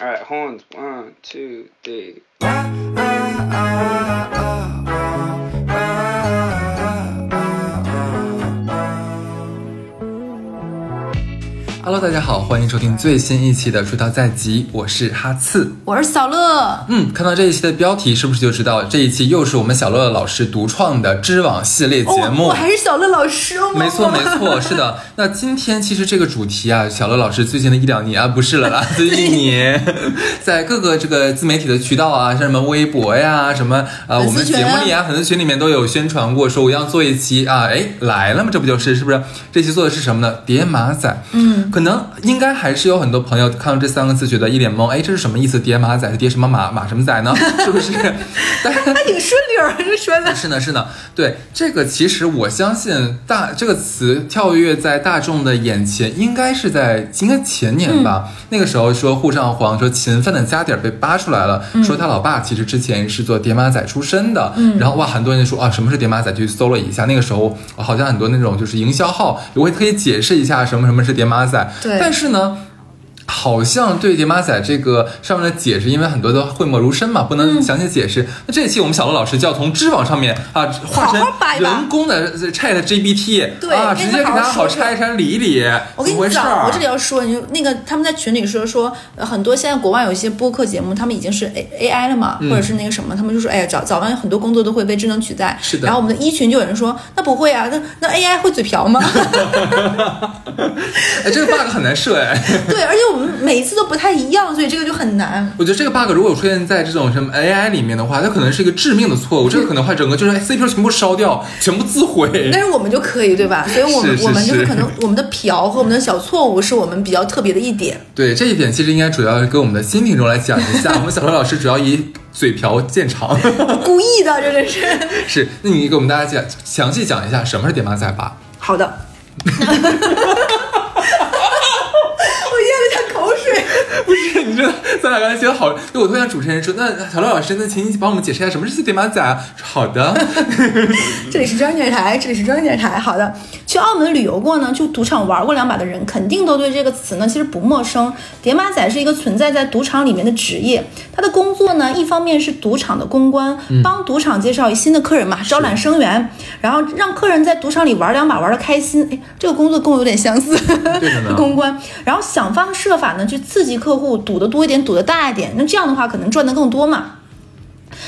All right, horns. One, two, three. Hello，大家好，欢迎收听最新一期的《出道在即》，我是哈刺。我是小乐，嗯，看到这一期的标题，是不是就知道这一期又是我们小乐老师独创的知网系列节目？哦，我还是小乐老师哦。没错，没错，是的。那今天其实这个主题啊，小乐老师最近的一两年啊，不是了啦，最近一年，在各个这个自媒体的渠道啊，像什么微博呀，什么啊，我们节目里啊，粉丝群里面都有宣传过，说我要做一期啊，哎，来了嘛，这不就是是不是？这期做的是什么呢？叠马仔。嗯，可能应该还是有很多朋友看到这三个字觉得一脸懵，哎，这是什么意思？叠马仔是叠什么马？马什么仔呢？是不是？但还挺顺溜儿，这说的。是呢，是呢，对这个，其实我相信大这个词跳跃在大众的眼前，应该是在应该前年吧。那个时候说沪上皇说勤奋的家底儿被扒出来了，说他老爸其实之前是做叠马仔出身的。嗯然后哇，很多人就说啊，什么是叠马仔？就去搜了一下，那个时候好像很多那种就是营销号也会特意解释一下什么什么是叠马仔。但是呢。好像对叠马仔这个上面的解释，因为很多都讳莫如深嘛，不能详细解释。那这一期我们小罗老师就要从知网上面啊，化身人工的 Chat GPT，对啊，直接给大家好拆一拆理一理，我跟你讲，我这里要说，你就那个他们在群里说说，呃很多现在国外有一些播客节目，他们已经是 A A I 了嘛，或者是那个什么，他们就说，哎呀，早早晚有很多工作都会被智能取代。是的然后我们的一群就有人说，那不会啊，那那 A I 会嘴瓢吗？哎，这个 bug 很难设哎。对，而且我们每一次都不太一样，所以这个就很难。我觉得这个 bug 如果出现在这种什么 AI 里面的话，它可能是一个致命的错误，这 个可能会整个就是哎 CPU 全部烧掉，全部自毁。但是我们就可以，对吧？所以我们我们就是是可能我们的瓢和我们的小错误是我们比较特别的一点。对这一点，其实应该主要跟我们的新听众来讲一下。我们小罗老师主要以嘴瓢见长。故意的，真的是。是，那你给我们大家讲详细讲一下什么是点马仔吧？好的。我咽了下口水。不 咱俩刚才觉得好，就我突然主持人说，那小乐老师，那请你帮我们解释一下什么是叠马仔啊？好的，这里是中央电视台，这里是中央电视台。好的，去澳门旅游过呢，去赌场玩过两把的人，肯定都对这个词呢其实不陌生。叠马仔是一个存在在赌场里面的职业，他的工作呢，一方面是赌场的公关，帮赌场介绍新的客人嘛，招揽生源，然后让客人在赌场里玩两把玩的开心。哎，这个工作跟我有点相似，对的 公关，然后想方设法呢去刺激客户，赌的多一点，赌的大一点，那这样的话可能赚的更多嘛。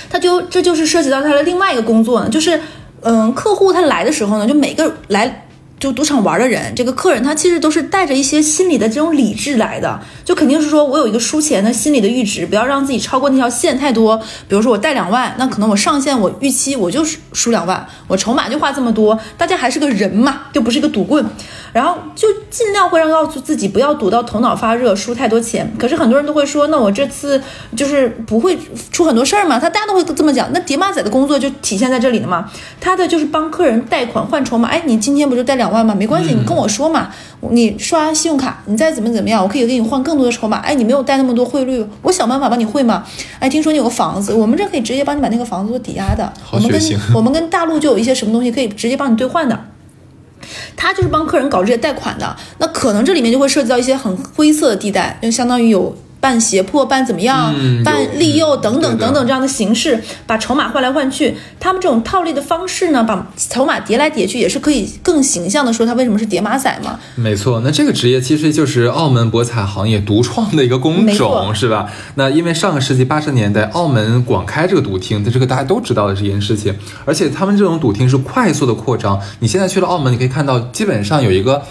他就这就是涉及到他的另外一个工作呢，就是嗯，客户他来的时候呢，就每个来就赌场玩的人，这个客人他其实都是带着一些心理的这种理智来的，就肯定是说我有一个输钱的心理的阈值，不要让自己超过那条线太多。比如说我带两万，那可能我上限我预期我就是输两万，我筹码就花这么多，大家还是个人嘛，就不是一个赌棍，然后就尽量会让告诉自己不要赌到头脑发热，输太多钱。可是很多人都会说，那我这次就是不会出很多事儿嘛，他大家都会这么讲。那叠马仔的工作就体现在这里了嘛，他的就是帮客人贷款换筹码。哎，你今天不就贷两万吗？没关系，你跟我说嘛，你刷信用卡，你再怎么怎么样，我可以给你换更多的筹码。哎，你没有带那么多汇率，我想办法帮你汇嘛。哎，听说你有个房子，我们这可以直接帮你把那个房子做抵押的。好我们跟我们跟大陆就有一些什么东西可以直接帮你兑换的。他就是帮客人搞这些贷款的，那可能这里面就会涉及到一些很灰色的地带，就相当于有办胁迫、办怎么样、办利诱等等等等这样的形式，把筹码换来换去。他们这种套利的方式呢，把筹码叠来叠去，也是可以更形象的说它为什么是叠马仔嘛。没错，那这个职业其实就是澳门博彩行业独创的一个工种，是吧？那因为上个世纪八十年代，澳门广开这个赌厅，这个大家都知道的这件事情，而且他们这种赌厅是快速的扩张。你现在去了澳门，你可以看到，基本上有一个。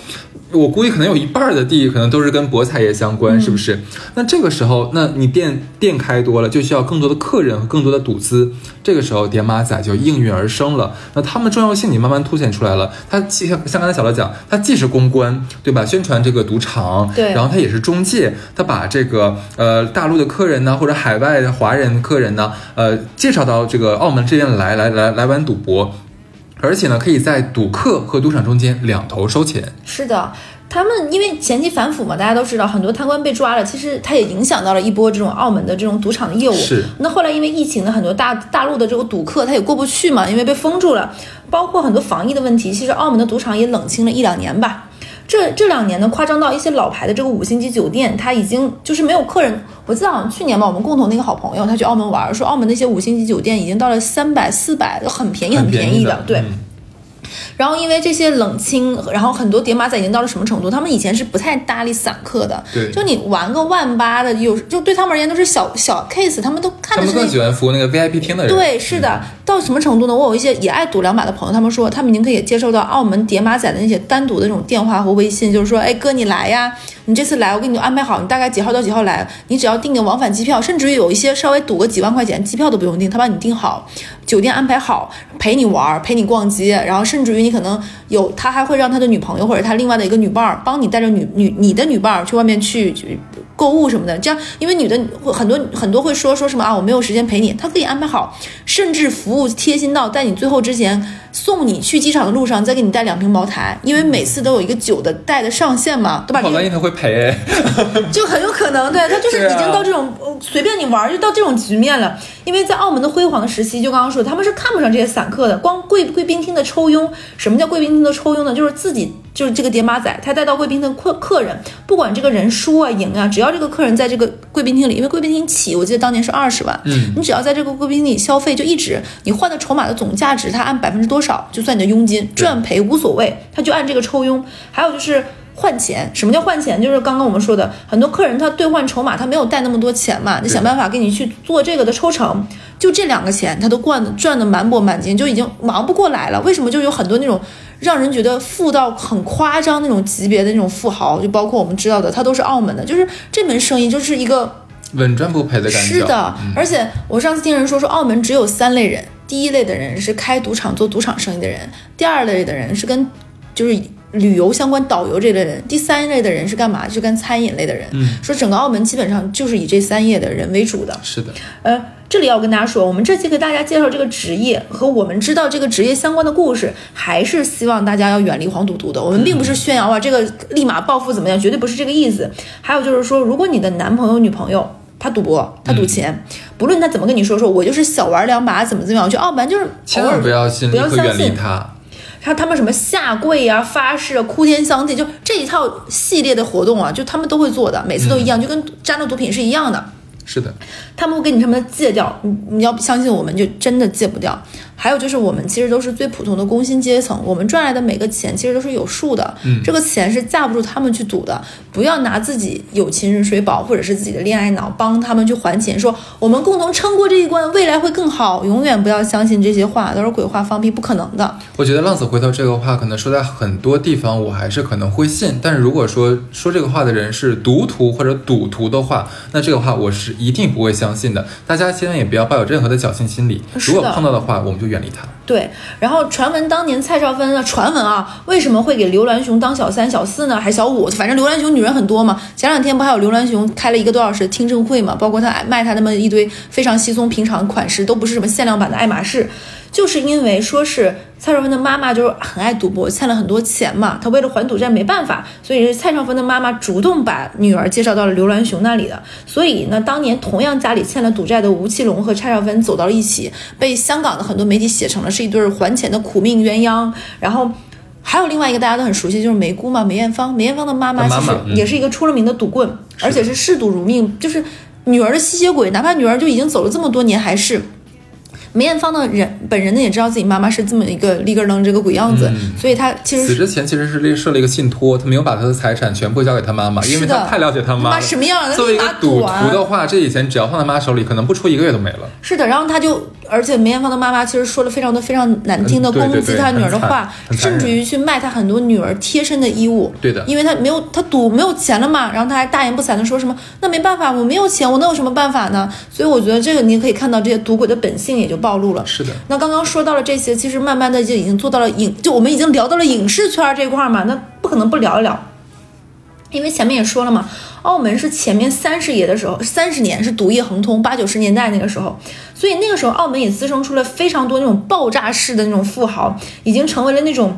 我估计可能有一半儿的地可能都是跟博彩业相关，是不是？那这个时候，那你店店开多了，就需要更多的客人和更多的赌资。这个时候，叠马仔就应运而生了。那他们重要性你慢慢凸显出来了。它既像像刚才小乐讲，它既是公关，对吧？宣传这个赌场，对然后它也是中介，它把这个呃大陆的客人呢，或者海外的华人客人呢，呃介绍到这个澳门这边来，来来来玩赌博。而且呢，可以在赌客和赌场中间两头收钱。是的，他们因为前期反腐嘛，大家都知道，很多贪官被抓了，其实它也影响到了一波这种澳门的这种赌场的业务。是。那后来因为疫情呢，很多大大陆的这个赌客他也过不去嘛，因为被封住了，包括很多防疫的问题，其实澳门的赌场也冷清了一两年吧。这这两年呢，夸张到一些老牌的这个五星级酒店，它已经就是没有客人。我记得好像去年吧，我们共同那个好朋友他去澳门玩，说澳门那些五星级酒店已经到了三百、四百，很便宜、很便宜的，对。嗯然后因为这些冷清，然后很多叠马仔已经到了什么程度？他们以前是不太搭理散客的，对就你玩个万八的，有就对他们而言都是小小 case，他们都看他们的是那更喜欢服务那个 VIP 厅的人。对，是的，到什么程度呢？我有一些也爱赌两把的朋友，他们说他们已经可以接受到澳门叠马仔的那些单独的那种电话和微信，就是说，哎哥你来呀，你这次来我给你安排好，你大概几号到几号来，你只要订个往返机票，甚至于有一些稍微赌个几万块钱，机票都不用订，他帮你订好，酒店安排好，陪你玩儿，陪你逛街，然后甚至于你可能有他还会让他的女朋友或者他另外的一个女伴儿帮你带着女女你的女伴儿去外面去去购物什么的，这样因为女的会很多很多会说说什么啊我没有时间陪你，他可以安排好，甚至服务贴心到在你最后之前送你去机场的路上再给你带两瓶茅台，因为每次都有一个酒的带的上限嘛，对吧？赔，就很有可能，对他就是已经到这种、呃随便你玩儿就到这种局面了。因为在澳门的辉煌的时期，就刚刚说，他们是看不上这些散客的。光贵贵宾厅的抽佣，什么叫贵宾厅的抽佣呢？就是自己就是这个叠马仔，他带到贵宾厅的客客人，不管这个人输啊赢啊，只要这个客人在这个贵宾厅里，因为贵宾厅起，我记得当年是二十万，嗯，你只要在这个贵宾厅里消费，就一直你换的筹码的总价值，他按百分之多少就算你的佣金，赚赔无所谓，他就按这个抽佣。还有就是。换钱，什么叫换钱？就是刚刚我们说的，很多客人他兑换筹码，他没有带那么多钱嘛，你想办法给你去做这个的抽成，就这两个钱，他都赚的赚的满钵满金，就已经忙不过来了。为什么？就有很多那种让人觉得富到很夸张那种级别的那种富豪，就包括我们知道的，他都是澳门的，就是这门生意就是一个稳赚不赔的感觉。是的，而且我上次听人说，说澳门只有三类人，第一类的人是开赌场做赌场生意的人，第二类的人是跟就是旅游相关导游这类人，第三类的人是干嘛？就跟餐饮类的人。嗯，说整个澳门基本上就是以这三业的人为主的。是的，呃，这里要跟大家说，我们这期给大家介绍这个职业和我们知道这个职业相关的故事，还是希望大家要远离黄赌毒的。我们并不是宣扬啊，这个立马暴富怎么样，绝对不是这个意思。还有就是说，如果你的男朋友、女朋友他赌博，他赌钱，不论他怎么跟你说，说我就是小玩两把，怎么怎么样，我觉得澳门就是千万不要信不要相信他。他他们什么下跪啊、发誓啊、哭天相地，就这一套系列的活动啊，就他们都会做的，每次都一样，就跟沾了毒品是一样的。是的，他们会给你什么戒掉，你你要相信我们，就真的戒不掉。还有就是我们其实都是最普通的工薪阶层，我们赚来的每个钱其实都是有数的，嗯这个钱是架不住他们去赌的。不要拿自己有情人水饱或者是自己的恋爱脑帮他们去还钱，说我们共同撑过这一关，未来会更好。永远不要相信这些话，都是鬼话放屁，不可能的。我觉得浪子回头这个话，可能说在很多地方我还是可能会信，但是如果说说这个话的人是赌徒或者赌徒的话，那这个话我是一定不会相信的。大家千万也不要抱有任何的侥幸心理，如果碰到的话，我们就远离他。对，然后传闻当年蔡少芬的，传闻啊，为什么会给刘銮雄当小三、小四呢？还小五？反正刘銮雄女人很多嘛。前两天不还有刘銮雄开了一个多小时的听证会嘛？包括他卖他那么一堆非常稀松平常款式，都不是什么限量版的爱马仕，就是因为说是蔡少芬的妈妈就是很爱赌博，欠了很多钱嘛，她为了还赌债没办法，所以是蔡少芬的妈妈主动把女儿介绍到了刘銮雄那里的。所以呢，当年同样家里欠了赌债的吴奇隆和蔡少芬走到了一起，被香港的很多媒体写成了是一对儿还钱的苦命鸳鸯。然后还有另外一个大家都很熟悉，就是梅姑嘛，梅艳芳。梅艳芳的妈妈其实也是一个出了名的赌棍，而且是嗜赌如命，就是女儿的吸血鬼，哪怕女儿就已经走了这么多年，还是。梅艳芳的人本人呢也知道自己妈妈是这么一个立根楞这个鬼样子，嗯所以他其实死之前其实是立设了一个信托，他没有把他的财产全部交给他妈妈，因为他太了解他妈妈。什么样的作为一个赌徒的话，这笔钱只要放在妈手里，可能不出一个月都没了。是的，然后他就，而且梅艳芳的妈妈其实说了非常多非常难听的攻击她女儿的话，甚至于去卖她很多女儿贴身的衣物。对的因为他没有他赌没有钱了嘛，然后他还大言不惭的说什么，那没办法，我没有钱，我能有什么办法呢？所以我觉得这个你也可以看到这些赌鬼的本性也就暴露了。是的，那刚刚说到了这些，其实慢慢的就已经做到了影，就我们已经聊到了影视圈这块嘛，那不可能不聊一聊。因为前面也说了嘛，澳门是前面三十爷的时候，三十年是赌业亨通，八九十年代那个时候，所以那个时候澳门也滋生出了非常多那种爆炸式的那种富豪，已经成为了那种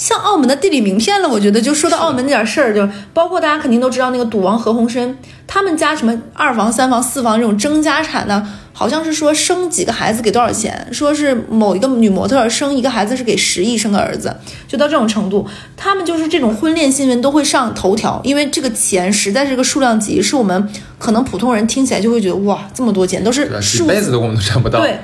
像澳门的地理名片了。我觉得就说到澳门那点事儿，就包括大家肯定都知道那个赌王何鸿燊，他们家什么二房、三房、四房这种争家产呢，好像是说生几个孩子给多少钱，说是某一个女模特生一个孩子是给十亿生个儿子，就到这种程度。他们就是这种婚恋新闻都会上头条，因为这个钱实在是个数量级，是我们可能普通人听起来就会觉得哇，这么多钱都是数字辈子都我们都赚不到。对，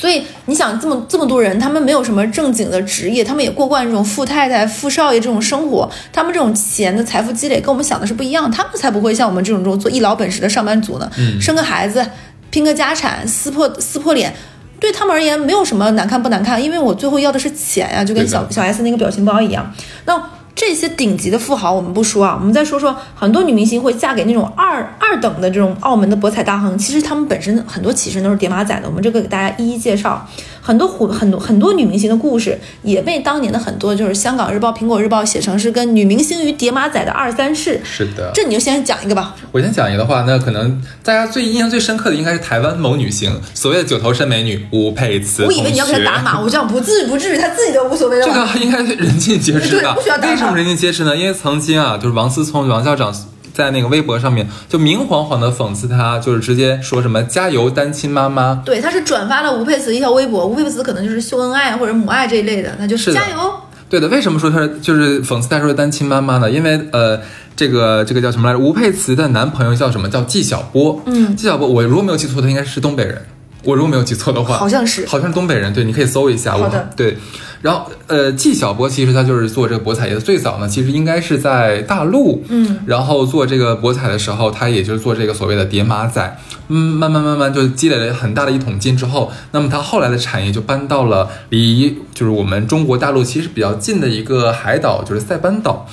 所以你想这么这么多人，他们没有什么正经的职业，他们也过惯这种富太太、富少爷这种生活，他们这种钱的财富积累跟我们想的是不一样，他们才不会像我们这种这种做一劳本实的上班族呢。嗯生个孩子，拼个家产，撕破撕破脸。对他们而言，没有什么难看不难看，因为我最后要的是钱呀，就跟小小 S 那个表情包一样。那这些顶级的富豪我们不说啊，我们再说说很多女明星会嫁给那种二二等的这种澳门的博彩大亨，其实他们本身很多起身都是叠马仔的，我们这个给大家一一介绍。很多虎很多很多女明星的故事也被当年的很多就是香港日报、苹果日报写成是跟女明星与叠马仔的二三事。是的，这你就先讲一个吧。我先讲一个的话，那可能大家最印象最深刻的应该是台湾某女星，所谓的九头身美女吴佩慈我以为你要给她打码，我这样不至于不至于，她自己都无所谓了这。个应该人尽皆知吧为什么人尽皆知呢？因为曾经啊，就是王思聪王校长在那个微博上面就明晃晃的讽刺他，就是直接说什么“加油，单亲妈妈对，他是转发了吴佩慈一条微博，吴佩慈可能就是秀恩爱或者母爱这一类的，那就是加油。”。对的，为什么说她是就是讽刺她说单亲妈妈呢？因为呃，这个这个叫什么来着？吴佩慈的男朋友叫什么？叫纪晓波。嗯纪晓波，我如果没有记错，他应该是东北人。我如果没有记错的话，好像是好像是东北人，对，你可以搜一下。我好的 对，然后呃，纪晓波其实他就是做这个博彩业的，最早呢，其实应该是在大陆，嗯，然后做这个博彩的时候，他也就是做这个所谓的叠马仔，嗯，慢慢慢慢就积累了很大的一桶金之后，那么他后来的产业就搬到了离就是我们中国大陆其实比较近的一个海岛，就是塞班岛。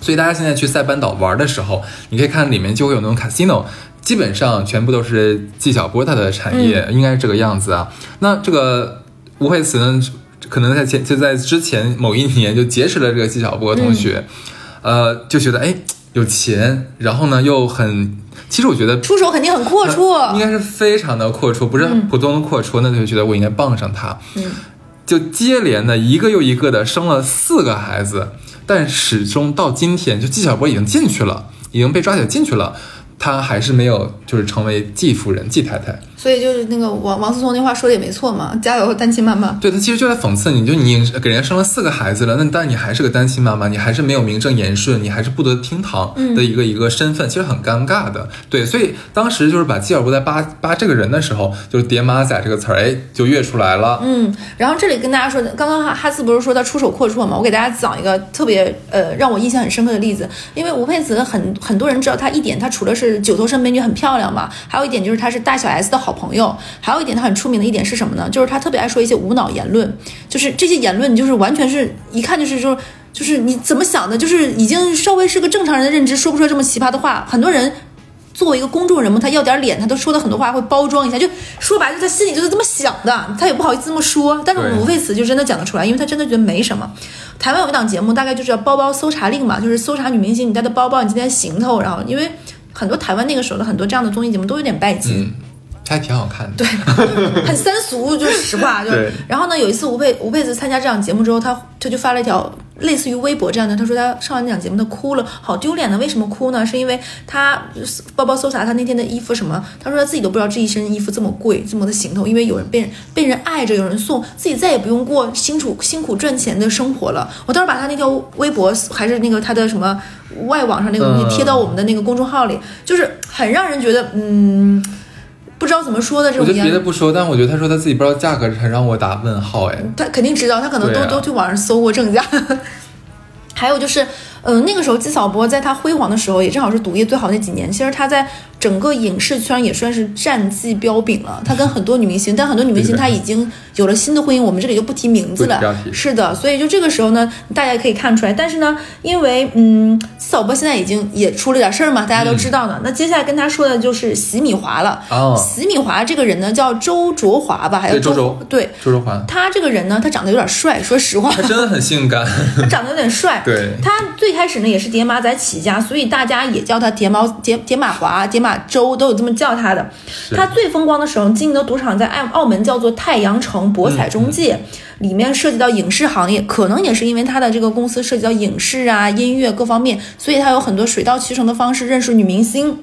所以大家现在去塞班岛玩的时候，你可以看里面就会有那种 casino，基本上全部都是纪晓波他的产业，应该是这个样子啊。那这个吴佩慈呢，可能在前就在之前某一年就结识了这个纪晓波同学，呃，就觉得哎有钱，然后呢又很，其实我觉得出手肯定很阔绰。应该是非常的阔绰，不是普通的阔绰，那就觉得我应该傍上他。嗯，就接连的一个又一个的生了四个孩子，但始终到今天，就纪晓波已经进去了，已经被抓起来进去了，他还是没有就是成为继夫人继太太。所以就是那个王王思聪那话说的也没错嘛，加油，单亲妈妈。对他其实就在讽刺你，就你给人家生了四个孩子了，那但你还是个单亲妈妈，你还是没有名正言顺，你还是不得厅堂的一个、一个身份，其实很尴尬的。对，所以当时就是把基尔伯在扒扒这个人的时候，就是“叠马仔”这个词儿，哎，就跃出来了。嗯，然后这里跟大家说的，刚刚哈哈斯不是说他出手阔绰嘛？我给大家讲一个特别呃让我印象很深刻的例子，因为吴佩慈很很多人知道她一点，她除了是九头身美女很漂亮嘛，还有一点就是她是大小 S 的好好朋友，还有一点他很出名的一点是什么呢？就是他特别爱说一些无脑言论，就是这些言论你就是完全是一看就是说。就是你怎么想的，就是已经稍微是个正常人的认知，说不出来这么奇葩的话。很多人作为一个公众人物，他要点脸，他都说的很多话会包装一下，就说白了，他心里就是这么想的，他也不好意思这么说。但是对吴佩慈就真的讲得出来，因为他真的觉得没什么。台湾有一档节目，大概就是叫《包包搜查令》嘛，就是搜查女明星你带的包包，你今天行头，然后因为很多台湾那个时候的很多这样的综艺节目都有点拜金。还挺好看的。对，很三俗，就是实话。就对然后呢，有一次吴佩吴佩慈参加这档节目之后，他他就发了一条类似于微博这样的，他说他上完那档节目他哭了，好丢脸的。为什么哭呢？是因为他包包搜查他那天的衣服什么，他说他自己都不知道这一身衣服这么贵，这么的行头，因为有人被人被人爱着，有人送，自己再也不用过辛苦辛苦赚钱的生活了。我当时把他那条微博还是那个他的什么外网上那个东西嗯贴到我们的那个公众号里，就是很让人觉得嗯。不知道怎么说的这我觉得别的不说，但我觉得他说他自己不知道价格，很让我打问号。哎，他肯定知道，他可能都、啊都去网上搜过正价。还有就是，嗯、那个时候纪晓波在他辉煌的时候，也正好是毒液最好那几年。其实他在整个影视圈也算是战绩彪炳了。他跟很多女明星，但很多女明星对的她已经有了新的婚姻，我们这里就不提名字了。是的，所以就这个时候呢，大家也可以看出来。但是呢，因为嗯，纪晓波现在已经也出了点事儿嘛，大家都知道呢。那接下来跟他说的就是席米华了。哦席米华这个人呢，叫周卓华吧，还有对周周对。周卓华，他这个人呢，他长得有点帅，说实话，他真的很性感。他长得有点帅。对他最最开始呢也是叠马仔起家，所以大家也叫他叠毛叠叠马华、叠马周都有这么叫他的。他最风光的时候经营的赌场在澳澳门叫做太阳城博彩中介，里面涉及到影视行业，可能也是因为他的这个公司涉及到影视啊、音乐各方面，所以他有很多水到渠成的方式认识女明星。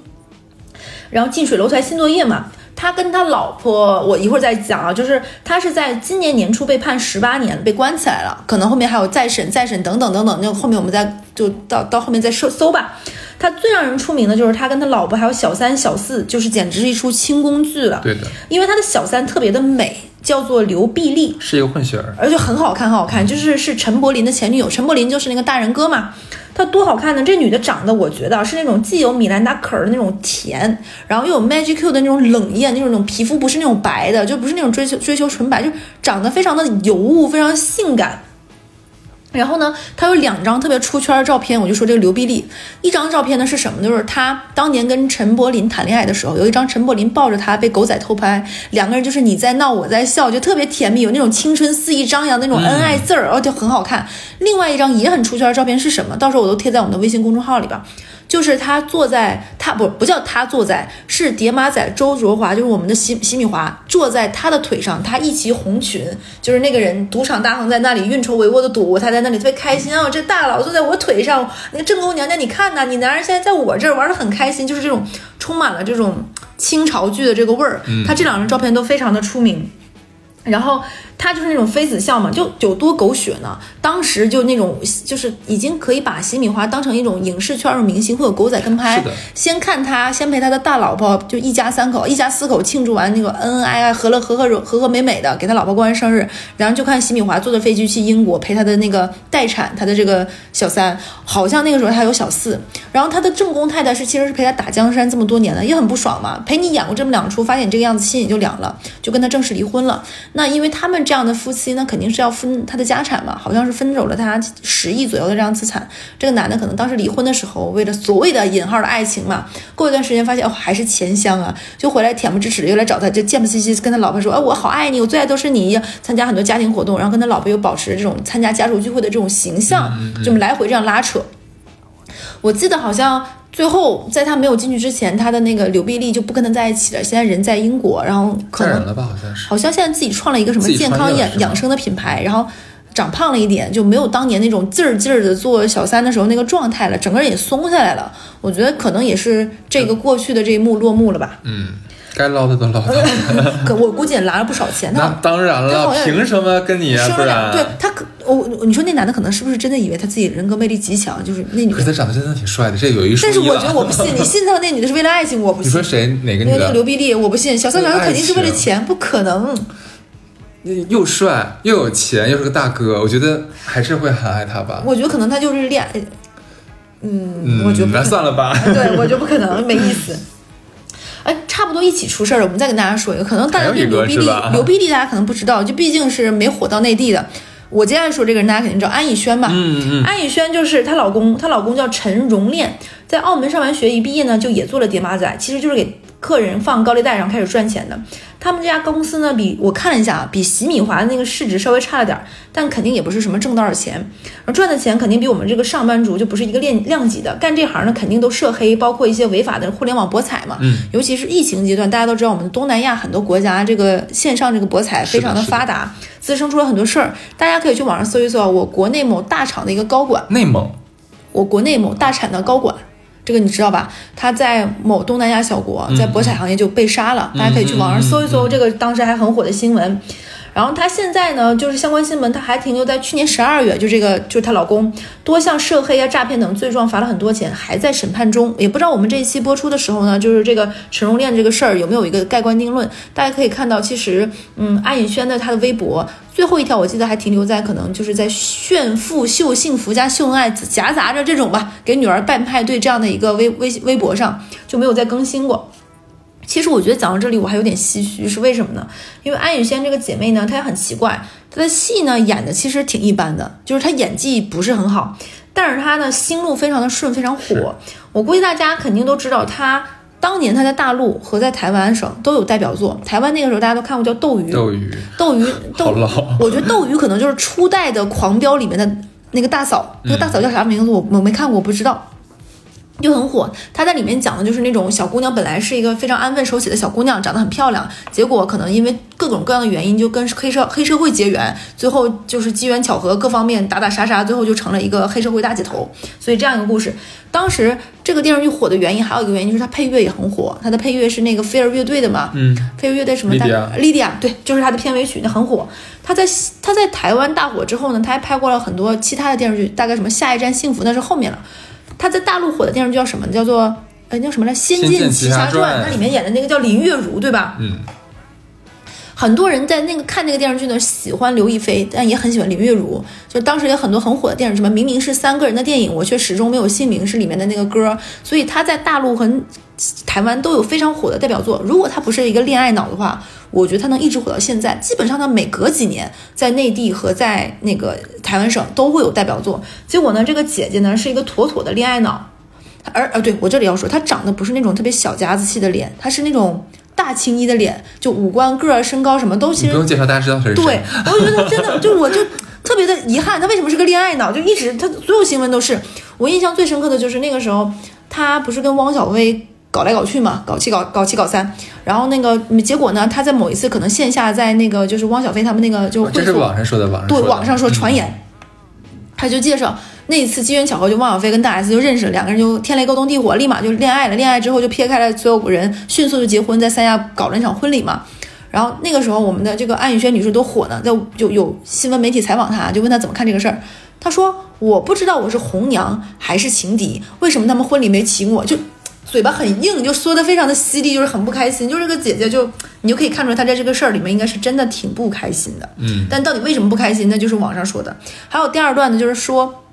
然后近水楼台先作业嘛，他跟他老婆，我一会儿再讲啊，就是他是在今年年初被判十八年，被关起来了，可能后面还有再审、再审等等等等，那后面我们再就到到后面再搜搜吧。他最让人出名的就是他跟他老婆还有小三、小四，就是简直是一出清宫剧了。对的，因为他的小三特别的美，叫做刘碧丽，是一个混血儿，而且很好看，很好看，就是是陈柏霖的前女友，陈柏霖就是那个大人哥嘛。她多好看呢！这女的长得，我觉得是那种既有米兰达可儿的那种甜，然后又有 Magic Q 的那种冷艳，那种那种皮肤不是那种白的，就不是那种追求追求纯白，就长得非常的尤物，非常性感。然后呢，他有两张特别出圈的照片，我就说这个刘碧丽，一张照片呢是什么？就是他当年跟陈柏霖谈恋爱的时候，有一张陈柏霖抱着他被狗仔偷拍，两个人就是你在闹我在笑，就特别甜蜜，有那种青春肆意张扬的那种恩爱字儿，然后就很好看。另外一张也很出圈的照片是什么？到时候我都贴在我们的微信公众号里边。就是他坐在他不不叫他坐在是叠马仔周卓华，就是我们的洗洗米华坐在他的腿上，他一骑红裙，就是那个人赌场大亨在那里运筹帷幄的赌，他在那里特别开心啊！这大佬坐在我腿上，那个正宫娘娘你看呐，你男人现在在我这儿玩的很开心，就是这种充满了这种清朝剧的这个味儿。他这两张照片都非常的出名，然后。他就是那种妃子笑嘛，就有多狗血呢？当时就那种，就是已经可以把洗米华当成一种影视圈的明星，会有狗仔跟拍。先看他，先陪他的大老婆，就一家三口，一家四口庆祝完那个恩恩爱爱、和乐和和和和美美的，给他老婆过完生日，然后就看洗米华坐着飞机去英国陪他的那个待产，他的这个小三，好像那个时候他有小四。然后他的正宫太太是其实是陪他打江山这么多年的，也很不爽嘛。陪你演过这么两出，发现你这个样子，心也就凉了，就跟他正式离婚了。那因为他们。这样的夫妻，呢肯定是要分他的家产嘛，好像是分走了他十亿左右的这样资产。这个男的可能当时离婚的时候，为了所谓的引号的爱情嘛，过一段时间发现哦还是钱香啊，就回来恬不知耻的又来找他，就贱不兮兮跟他老婆说，哎我好爱你，我最爱都是你，参加很多家庭活动，然后跟他老婆又保持这种参加家族聚会的这种形象，就来回这样拉扯。我记得好像。最后，在他没有进去之前，他的那个刘碧丽就不跟他在一起了。现在人在英国，然后可能了吧，好像是，好像现在自己创了一个什么健康养养生的品牌，然后长胖了一点，就没有当年那种劲儿劲儿的做小三的时候那个状态了，整个人也松下来了。我觉得可能也是这个过去的这一幕落幕了吧。嗯。该捞的都捞了，可我估计也拿了不少钱。那当然了，凭什么跟你啊？不然对他可我你说那男的可能是不是真的以为他自己人格魅力极强？就是那女的，可他长得真的挺帅的，这有一说但是我觉得我不信，你 信他那女的是为了爱情，我不信。你说谁哪个女的？那个刘碧丽，我不信。小三男肯定是为了钱，不可能。又帅又有钱又是个大哥，我觉得还是会很爱他吧。我觉得可能他就是恋，嗯，我觉得那算了吧。对，我觉得不可能，没意思。哎，差不多一起出事儿了，我们再跟大家说一个，可能大家对刘碧丽，刘碧丽大家可能不知道，就毕竟是没火到内地的。我接下来说这个人，大家肯定知道安以轩吧？嗯嗯。安以轩就是她老公，她老公叫陈荣炼，在澳门上完学一毕业呢，就也做了爹妈仔，其实就是给客人放高利贷，然后开始赚钱的。他们这家公司呢，比我看了一下啊，比洗米华的那个市值稍微差了点儿，但肯定也不是什么挣多少钱，而赚的钱肯定比我们这个上班族就不是一个量量级的。干这行呢，肯定都涉黑，包括一些违法的互联网博彩嘛。嗯，尤其是疫情阶段，大家都知道我们东南亚很多国家这个线上这个博彩非常的发达，滋生出了很多事儿。大家可以去网上搜一搜，我国内某大厂的一个高管，内蒙，我国内某大厂的高管。这个你知道吧？他在某东南亚小国，在博彩行业就被杀了。大家可以去网上搜一搜这个当时还很火的新闻。然后她现在呢，就是相关新闻，她还停留在去年十二月，就这个就是她老公多项涉黑啊、诈骗等罪状，罚了很多钱，还在审判中。也不知道我们这一期播出的时候呢，就是这个陈荣炼这个事儿有没有一个盖棺定论？大家可以看到，其实嗯，安以轩的她的微博最后一条，我记得还停留在可能就是在炫富、秀幸福加秀恩爱，夹杂着这种吧，给女儿办派对这样的一个微微微博上就没有再更新过。其实我觉得讲到这里，我还有点唏嘘，是为什么呢？因为安以轩这个姐妹呢，她也很奇怪，她的戏呢演的其实挺一般的，就是她演技不是很好，但是她呢心路非常的顺，非常火。我估计大家肯定都知道，她当年她在大陆和在台湾省都有代表作。台湾那个时候大家都看过叫《斗鱼》，斗鱼，斗鱼，斗，我觉得斗鱼可能就是初代的《狂飙》里面的那个大嫂，那个大嫂叫啥名字？我我没看过，我不知道。就很火，她在里面讲的就是那种小姑娘本来是一个非常安分守己的小姑娘，长得很漂亮，结果可能因为各种各样的原因就跟黑社黑社会结缘，最后就是机缘巧合各方面打打杀杀，最后就成了一个黑社会大姐头。所以这样一个故事，当时这个电视剧火的原因还有一个原因就是它配乐也很火，它的配乐是那个飞儿乐队的嘛，嗯，飞儿乐队什么大 Lydia 莉迪亚，对，就是它的片尾曲，那很火。他在他在台湾大火之后呢，他还拍过了很多其他的电视剧，大概什么《下一站幸福》那是后面了。他在大陆火的电视剧叫什么？叫做呃叫什么来？《仙仙剑奇奇侠传侠传》，它里面演的那个叫林月如，对吧？嗯，很多人在那个看那个电视剧呢，喜欢刘亦菲，但也很喜欢林月如。就当时有很多很火的电视剧，什么明明是三个人的电影，我却始终没有姓名，是里面的那个歌。所以他在大陆和台湾都有非常火的代表作。如果他不是一个恋爱脑的话，我觉得她能一直火到现在。基本上呢每隔几年，在内地和在那个台湾省都会有代表作。结果呢，这个姐姐呢是一个妥妥的恋爱脑。而呃，对我这里要说，她长得不是那种特别小家子气的脸，她是那种大青衣的脸，就五官、个儿、身高什么都其实不用介绍，大家知道谁。对，我觉得真的就我就特别的遗憾，他为什么是个恋爱脑？就一直他所有新闻都是我印象最深刻的就是那个时候，他不是跟汪小菲搞来搞去嘛，搞七搞搞七搞三，然后那个结果呢，他在某一次可能线下在那个就是汪小菲他们那个就这是网上说的，网上对网上说传言，他就介绍那一次机缘巧合，就汪小菲跟大 S 就认识了，两个人就天雷勾动地火，立马就恋爱了。恋爱之后就撇开了所有人，迅速就结婚，在三亚搞了一场婚礼嘛。然后那个时候，我们的这个安以轩女士都火呢，在就有新闻媒体采访她，就问她怎么看这个事儿。她说：“我不知道我是红娘还是情敌，为什么他们婚礼没请我？就嘴巴很硬，就说的非常的犀利，就是很不开心。就这个姐姐就你就可以看出来，她在这个事儿里面应该是真的挺不开心的。嗯，但到底为什么不开心？那就是网上说的。还有第二段呢，就是说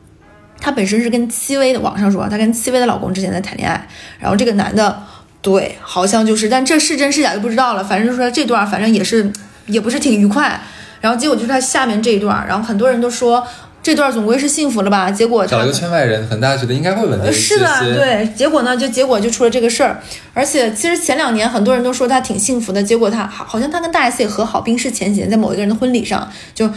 她本身是跟戚薇的，网上说她跟戚薇的老公之前在谈恋爱，然后这个男的对，好像就是，但这是真是假就不知道了。反正就说这段，反正也是也不是挺愉快。然后结果就是他下面这一段，然后很多人都说这段总归是幸福了吧？结果找了个圈外人，可能大家觉得应该会稳定一些。是的，对，结果呢，就结果就出了这个事儿。而且其实前两年很多人都说他挺幸福的，结果他好好像他跟大 S 也和好，冰释前嫌，在某一个人的婚礼上，就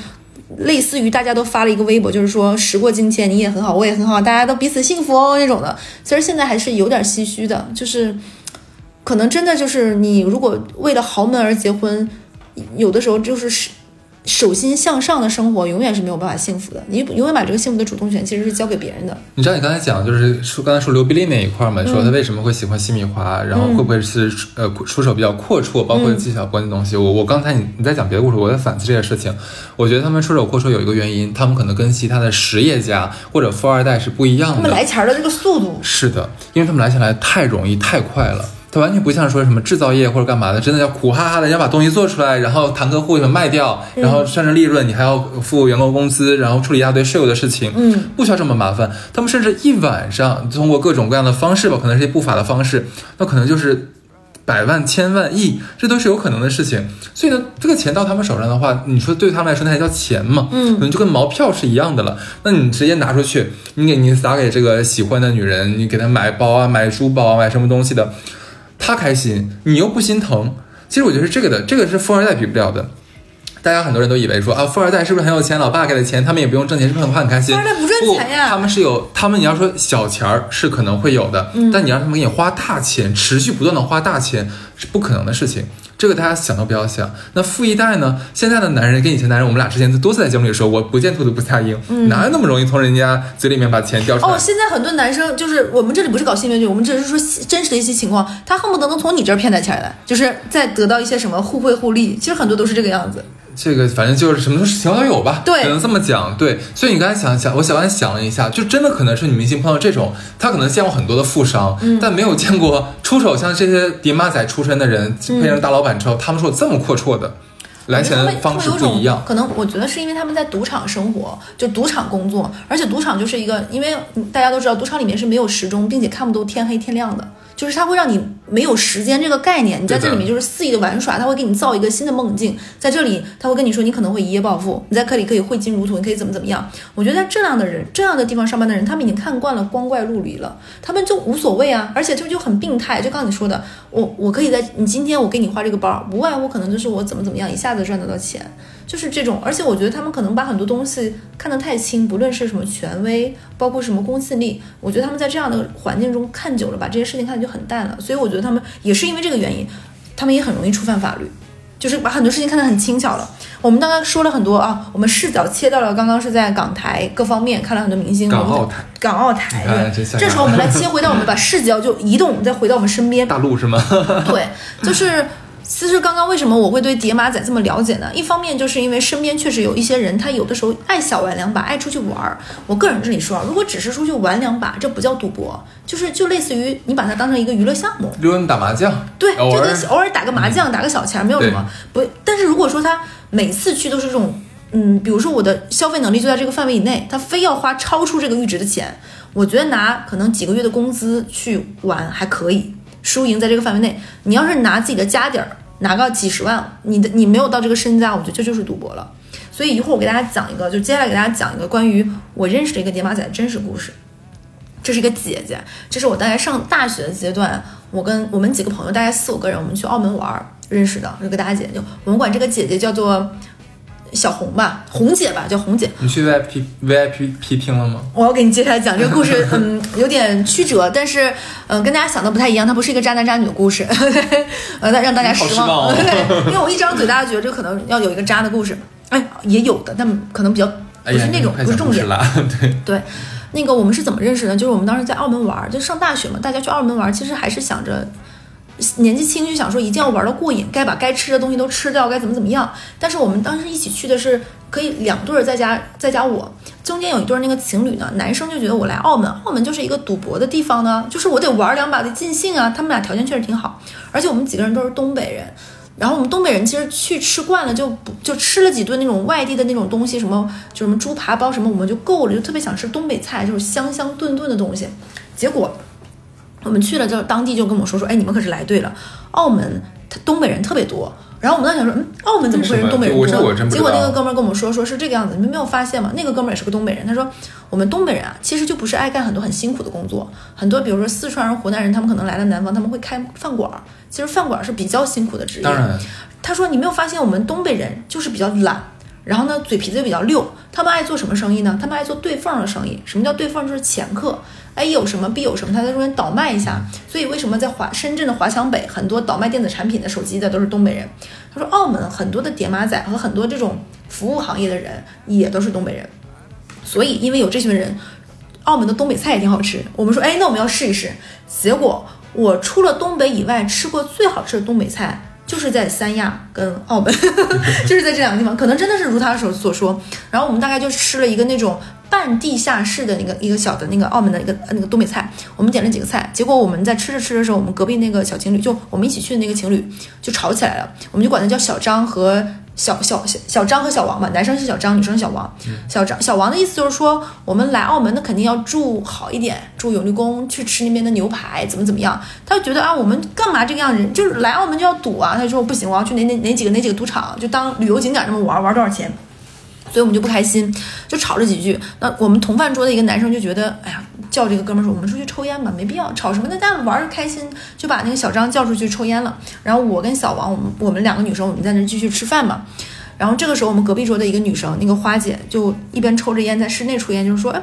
类似于大家都发了一个微博，就是说时过境迁，你也很好，我也很好，大家都彼此幸福哦那种的。其实现在还是有点唏嘘的，就是可能真的就是你如果为了豪门而结婚，有的时候就是手心向上的生活永远是没有办法幸福的，你永远把这个幸福的主动权其实是交给别人的。你知道你刚才讲就是说刚才说刘碧丽那一块嘛，说她为什么会喜欢西米华，然后会不会是呃出手比较阔绰，包括技巧关的东西。我我刚才你你在讲别的故事，我在反思这件事情。我觉得他们出手阔绰有一个原因，他们可能跟其他的实业家或者富二代是不一样的。他们来钱儿的这个速度，是的，因为他们来钱来太容易太快了。它完全不像说什么制造业或者干嘛的，真的要苦哈哈的要把东西做出来，然后谈客户什么卖掉，然后算成利润，你还要付员工工资，然后处理一大堆税务的事情，嗯，不需要这么麻烦。他们甚至一晚上通过各种各样的方式吧，可能是一些不法的方式，那可能就是百万、千万、亿，这都是有可能的事情。所以呢，这个钱到他们手上的话，你说对他们来说那还叫钱吗？嗯可能就跟毛票是一样的了。那你直接拿出去，你给你撒给这个喜欢的女人，你给她买包啊、买珠宝啊、买什么东西的。他开心，你又不心疼。其实我觉得是这个的，这个是富二代比不了的。大家很多人都以为说啊，富二代是不是很有钱？老爸给的钱，他们也不用挣钱，是不是很很开心？富二代不赚钱呀他们是有，他们你要说小钱儿是可能会有的，嗯但你让他们给你花大钱，持续不断的花大钱是不可能的事情。这个大家想都不要想。那富一代呢？现在的男人跟以前男人，我们俩之前多次在节目里说，我不见兔子不撒鹰，哪有那么容易从人家嘴里面把钱掉出来？嗯哦，现在很多男生就是我们这里不是搞新编剧，我们只是说真实的一些情况，他恨不得能从你这儿骗点钱来，就是再得到一些什么互惠互利。其实很多都是这个样子。这个反正就是什么都情况都有吧，对只能这么讲。对，所以你刚才想想，我小安想了一下，就真的可能是女明星碰到这种，她可能见过很多的富商，嗯但没有见过出手像这些爹妈仔出身的人，嗯配上大老板之后，他们说有这么阔绰的来钱的方式不一样。可能我觉得是因为他们在赌场生活，就赌场工作，而且赌场就是一个，因为大家都知道，赌场里面是没有时钟，并且看不到天黑天亮的，就是它会让你没有时间这个概念，你在这里面就是肆意的玩耍，他会给你造一个新的梦境，在这里他会跟你说你可能会一夜暴富，你在这里可以挥金如土，你可以怎么怎么样。我觉得在这样的人这样的地方上班的人，他们已经看惯了光怪陆离了，他们就无所谓啊，而且就就很病态。就刚刚你说的，我我可以在你今天我给你花这个包，无外乎可能就是我怎么怎么样一下子赚得到钱。就是这种，而且我觉得他们可能把很多东西看得太轻，不论是什么权威，包括什么公信力，我觉得他们在这样的环境中看久了，把这些事情看得就很淡了。所以我觉得他们也是因为这个原因，他们也很容易触犯法律，就是把很多事情看得很轻巧了。我们刚刚说了很多啊，我们视角切到了刚刚是在港台各方面看了很多明星，港澳台、港澳台，这时候我们来切回到我们把视角就移动，再回到我们身边，大陆是吗？对，就是其实刚刚为什么我会对叠马仔这么了解呢？一方面就是因为身边确实有一些人，他有的时候爱小玩两把，爱出去玩儿。我个人这里说啊，如果只是出去玩两把，这不叫赌博，就是就类似于你把它当成一个娱乐项目，溜达打麻将，对，就跟偶尔打个麻将、打个小钱没有什么不。但是如果说他每次去都是这种，嗯，比如说我的消费能力就在这个范围以内，他非要花超出这个阈值的钱，我觉得拿可能几个月的工资去玩还可以，输赢在这个范围内。你要是拿自己的家底儿，拿个几十万，你的你没有到这个身家，我觉得这就是赌博了。所以一会儿我给大家讲一个，就接下来给大家讲一个关于我认识的一个叠马仔的真实故事。这是一个姐姐，这是我大概上大学的阶段，我跟我们几个朋友，大概四五个人，我们去澳门玩认识的，这个大姐就我们管这个姐姐叫做小红吧，红姐吧，叫红姐。你去 VIP VIP 批评了吗？我要给你接下来讲这个故事，嗯，有点曲折，但是嗯，跟大家想的不太一样，它不是一个渣男渣女的故事，呃，让大家失望哦 对，因为我一张嘴，大家觉得这可能要有一个渣的故事，哎，也有的，但可能比较不是那种，快不是重点。对，对，那个我们是怎么认识的？就是我们当时在澳门玩，就上大学嘛，大家去澳门玩，其实还是想着。年纪轻就想说一定要玩的过瘾，该把该吃的东西都吃掉，该怎么怎么样。但是我们当时一起去的是可以两对儿在加在加我，中间有一对儿那个情侣呢，男生就觉得我来澳门，澳门就是一个赌博的地方呢，就是我得玩两把得尽兴啊。他们俩条件确实挺好，而且我们几个人都是东北人。然后我们东北人其实去吃惯了，就不就吃了几顿那种外地的那种东西，什么就什么猪扒包什么，我们就够了，就特别想吃东北菜，就是香香炖炖的东西。结果我们去了之后，当地就跟我说说，哎，你们可是来对了，澳门他东北人特别多。然后我们当时想说，嗯，澳门怎么会人东北人多？结果那个哥们儿跟我们说，说是这个样子，你们没有发现吗？那个哥们儿也是个东北人，他说我们东北人啊，其实就不是爱干很多很辛苦的工作，很多比如说四川人、湖南人，他们可能来了南方，他们会开饭馆儿，其实饭馆儿是比较辛苦的职业。当然，他说你没有发现我们东北人就是比较懒，然后呢嘴皮子又比较溜，他们爱做什么生意呢？他们爱做对缝的生意。什么叫对缝？就是掮客。A 有什么 B 有什么，他在中间倒卖一下。所以为什么在华深圳的华强北很多倒卖电子产品的手机的都是东北人？他说澳门很多的叠马仔和很多这种服务行业的人也都是东北人。所以因为有这群人，澳门的东北菜也挺好吃。我们说，哎，那我们要试一试。结果我除了东北以外吃过最好吃的东北菜。就是在三亚跟澳门，就是在这两个地方，可能真的是如他所所说。然后我们大概就吃了一个那种半地下室的那个一个小的那个澳门的一个那个东北菜，我们点了几个菜，结果我们在吃着吃着时候，我们隔壁那个小情侣，就我们一起去的那个情侣就吵起来了，我们就管他叫小张和。小小小小张和小王吧，男生是小张，女生是小王。小张小王的意思就是说，我们来澳门那肯定要住好一点，住永利宫，去吃那边的牛排，怎么怎么样。他就觉得啊，我们干嘛这个样子？就是来澳门就要赌啊。他就说不行，我要去哪哪哪几个哪几个赌场，就当旅游景点这么玩，玩多少钱？所以我们就不开心，就吵了几句。那我们同饭桌的一个男生就觉得，哎呀，叫这个哥们儿说，我们出去抽烟吧，没必要吵什么，大家玩儿开心，就把那个小张叫出去抽烟了。然后我跟小王，我们我们两个女生，我们在那继续吃饭嘛。然后这个时候，我们隔壁桌的一个女生，那个花姐，就一边抽着烟在室内抽烟，就是说，哎，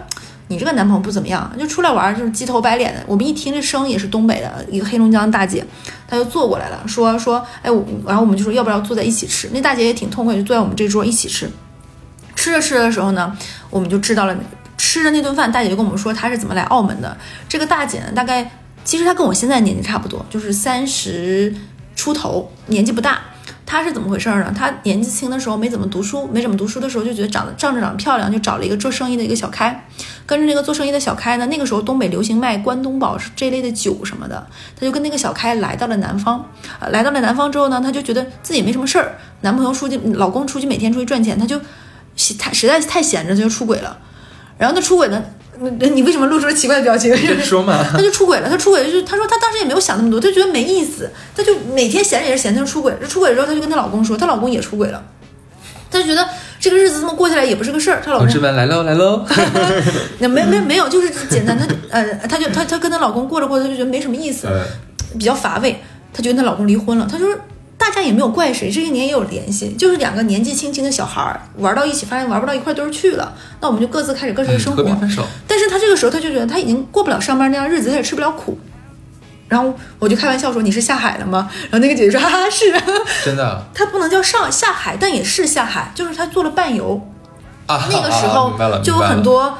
你这个男朋友不怎么样，就出来玩就是鸡头白脸的。我们一听这声也是东北的一个黑龙江大姐，她就坐过来了，说说，哎，我，然后我们就说要不要坐在一起吃？那大姐也挺痛快，就坐在我们这桌一起吃。吃着吃着的时候呢，我们就知道了，吃着那顿饭，大姐就跟我们说她是怎么来澳门的。这个大姐呢，大概其实她跟我现在年纪差不多，就是三十出头，年纪不大。她是怎么回事呢？她年纪轻的时候没怎么读书，没怎么读书的时候就觉得长得仗着长得漂亮，就找了一个做生意的一个小开，跟着那个做生意的小开呢，那个时候东北流行卖关东宝这类的酒什么的，她就跟那个小开来到了南方。来到了南方之后呢，她就觉得自己没什么事儿，男朋友出去，老公出去每天出去赚钱，她就。他实在是太闲着，他就出轨了。然后他出轨呢，那你为什么露出了奇怪的表情？说嘛。他就出轨了，他出轨就是他说他当时也没有想那么多，他觉得没意思，他就每天闲着也是闲着，他就出轨。这出轨之后，他就跟她老公说，她老公也出轨了，他就觉得这个日子这么过下来也不是个事儿。她老公同志们来喽来喽，那 没没没有，就是简单，的呃，她就她她跟她老公过着过着，她就觉得没什么意思，呃，比较乏味。她觉得她老公离婚了，她说大家也没有怪谁，这些年也有联系，就是两个年纪轻轻的小孩儿玩到一起，发现玩不到一块堆儿去了，那我们就各自开始各自的生活。但是他这个时候，他就觉得他已经过不了上班那样日子，他也吃不了苦。然后我就开玩笑说：“你是下海了吗？”然后那个姐姐说：“哈哈，是。真的” 他不能叫上下海，但也是下海，就是他做了伴游。啊，那个时啊候就有很多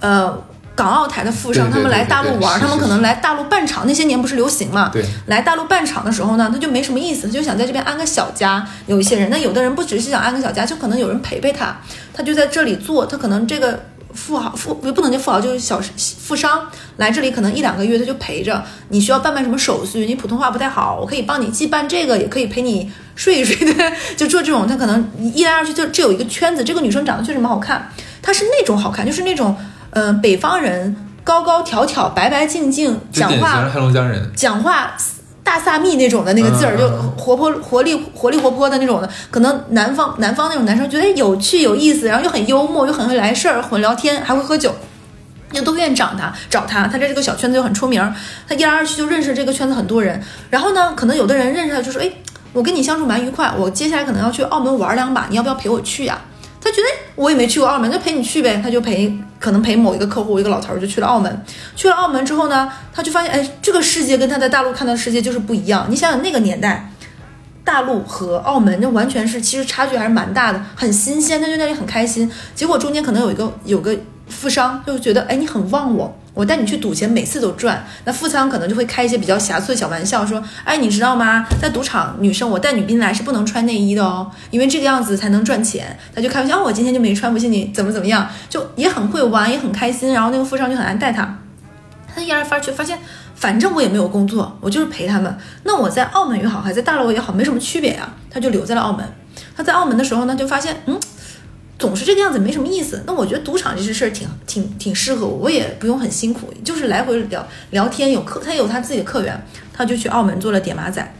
呃港澳台的富商，对对他们来对对大陆玩，他们可能来大陆办厂，那些年不是流行嘛？对来大陆办厂的时候呢，他就没什么意思，就想在这边安个小家。有一些人，那有的人不只是想安个小家，就可能有人陪陪他，他就在这里做，他可能这个。富豪富也不能叫富豪，就是小富商来这里可能一两个月，他就陪着。你需要办办什么手续？你普通话不太好，我可以帮你既办这个，也可以陪你睡一睡的，就做这种。他可能一来二去就这有一个圈子。这个女生长得确实蛮好看，她是那种好看，就是那种嗯、呃北方人，高高挑挑，白白净净，讲话黑龙江人。讲话大萨密那种的那个字儿，嗯就嗯活泼活力活力活泼的那种的，可能南方南方那种男生觉得有趣有意思，然后又很幽默，又很会来事儿，很聊天，还会喝酒。就都愿意找他，找他，他在这个小圈子又很出名儿，他一来二去就认识这个圈子很多人。然后呢，可能有的人认识他就说，哎，我跟你相处蛮愉快，我接下来可能要去澳门玩两把，你要不要陪我去呀、他觉得我也没去过澳门，就陪你去呗。他就陪，可能陪某一个客户，一个老头儿就去了澳门。去了澳门之后呢，他就发现，哎，这个世界跟他在大陆看到的世界就是不一样。你想想那个年代，大陆和澳门那完全是其实差距还是蛮大的，很新鲜，他就那里很开心。结果中间可能有一个有个富商就觉得，哎，你很旺我，我带你去赌钱，每次都赚。那富商可能就会开一些比较瑕疵的小玩笑，说，哎，你知道吗？在赌场，女生我带女宾来是不能穿内衣的哦，因为这个样子才能赚钱。他就开玩笑，哦我今天就没穿，不信你怎么怎么样，就也很会玩，也很开心。然后那个富商就很爱带他。他一来二去发现，反正我也没有工作，我就是陪他们。那我在澳门也好，还在大陆也好，没什么区别呀。他就留在了澳门。他在澳门的时候呢，就发现，嗯，总是这个样子，没什么意思。那我觉得赌场这些事儿挺挺挺适合我，我也不用很辛苦，就是来回聊聊天，有客，他有他自己的客源，他就去澳门做了点马仔。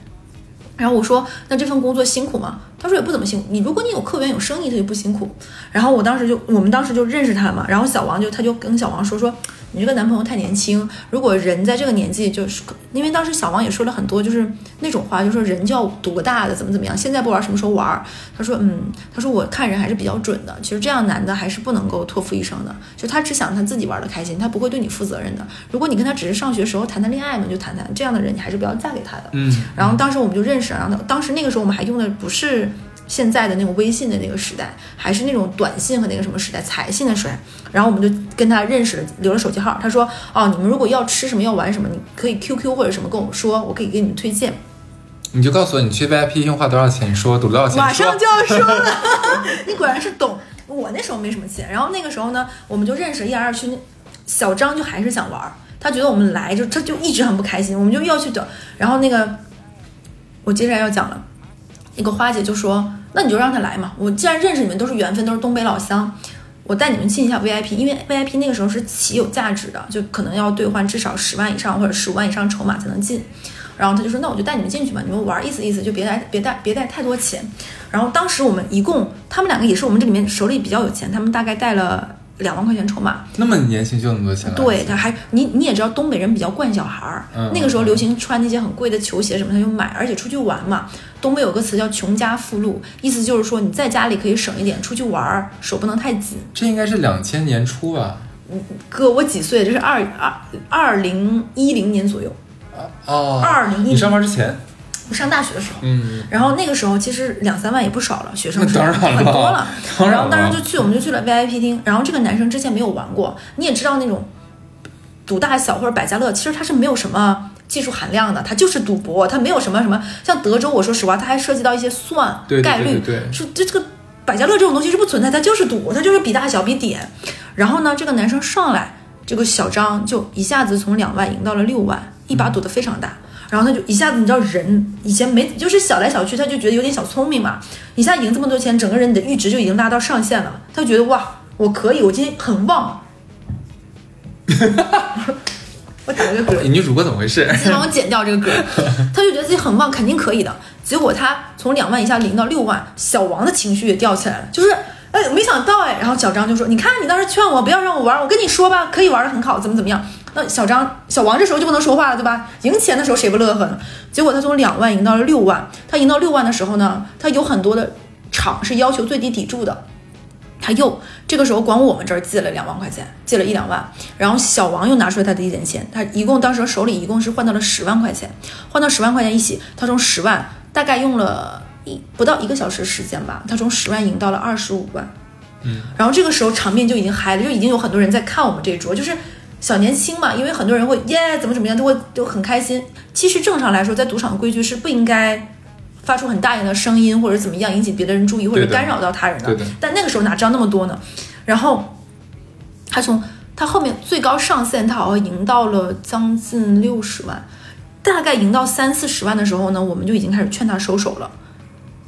然后我说：“那这份工作辛苦吗？”他说：“也不怎么辛苦。你如果你有客源有生意，他就不辛苦。”然后我当时就，我们当时就认识他嘛。然后小王就他就跟小王说说：“你这个男朋友太年轻，如果人在这个年纪，就是因为当时小王也说了很多，就是那种话，就说人就要多大的怎么怎么样，现在不玩什么时候玩？”他说：“嗯，他说我看人还是比较准的。其实这样男的还是不能够托付一生的，就他只想他自己玩的开心，他不会对你负责任的。如果你跟他只是上学时候谈谈恋爱嘛，就谈谈这样的人，你还是不要嫁给他的。”嗯，然后当时我们就认识，然后当时那个时候我们还用的不是现在的那种微信的那个时代，还是那种短信和那个什么时代，彩信的时代。然后我们就跟他认识了，留了手机号。他说：“哦，你们如果要吃什么要玩什么，你可以 QQ 或者什么跟我说，我可以给你们推荐。你就告诉我你去 VIP 用花多少钱，说赌多少钱，马上就要说了，你果然是懂。我那时候没什么钱，然后那个时候呢，我们就认识，一来二去，小张就还是想玩，他觉得我们来就他就一直很不开心，我们就要去等。然后那个我接下来要讲了，那个花姐就说：“那你就让他来嘛，我既然认识你们都是缘分，都是东北老乡。”我带你们进一下 VIP，因为 VIP 那个时候是起有价值的，就可能要兑换至少十万以上或者十五万以上筹码才能进。然后他就说：“那我就带你们进去吧，你们玩意思意思，就别带别带别带太多钱。”然后当时我们一共，他们两个也是我们这里面手里比较有钱，他们大概带了两万块钱筹码。那么年轻就那么多钱，对，他还你你也知道，东北人比较惯小孩儿，嗯那个时候流行穿那些很贵的球鞋什么，他就买，而且出去玩嘛。东北有个词叫“穷家富路”，意思就是说你在家里可以省一点，出去玩儿手不能太紧。这应该是两千年初吧？哥，我几岁？这是二二二零一零年左右，哦，二零一你上班之前，我上大学的时候。嗯，然后那个时候其实两三万也不少了，学生很多了。当然然后当时就去，我们就去了 VIP 厅。然后这个男生之前没有玩过，你也知道那种赌大小或者百家乐，其实它是没有什么技术含量的，它就是赌博，它没有什么什么。像德州，我说实话，它还涉及到一些算概率，对是这这个百家乐这种东西是不存在，它就是赌，它就是比大小比点。然后呢，这个男生上来，这个小张就一下子从两万赢到了六万，一把赌的非常大。然后他就一下子，你知道人以前没就是小来小去，他就觉得有点小聪明嘛，一下赢这么多钱，整个人你的阈值就已经拉到上限了，他就觉得哇，我可以，我今天很旺。我打了个嗝，女主播怎么回事？先帮我剪掉这个嗝。他就觉得自己很旺，肯定可以的。结果他从两万以下零到六万，小王的情绪也掉起来了，就是哎，没想到哎。然后小张就说：“你看你当时劝我不要让我玩，我跟你说吧，可以玩的很好，怎么怎么样。”那小张、小王这时候就不能说话了，对吧？赢钱的时候谁不乐呵呢？结果他从两万赢到了六万，他赢到六万的时候呢，他有很多的场是要求最低抵注的。他又这个时候管我们这儿借了两万块钱，借了一两万，然后小王又拿出来他的一点钱，他一共当时手里一共是换到了十万块钱，换到十万块钱一起，他从十万大概用了一不到一个小时时间吧，他从十万赢到了二十五万，嗯，然后这个时候场面就已经嗨了，就已经有很多人在看我们这一桌，就是小年轻嘛，因为很多人会耶怎么怎么样，都会都很开心。其实正常来说，在赌场规矩是不应该。发出很大声的声音，或者怎么样引起别的人注意，或者干扰到他人的。但那个时候哪知道那么多呢？然后他从他后面最高上限，他好像赢到了将近六十万，大概赢到三四十万的时候呢，我们就已经开始劝他收手了。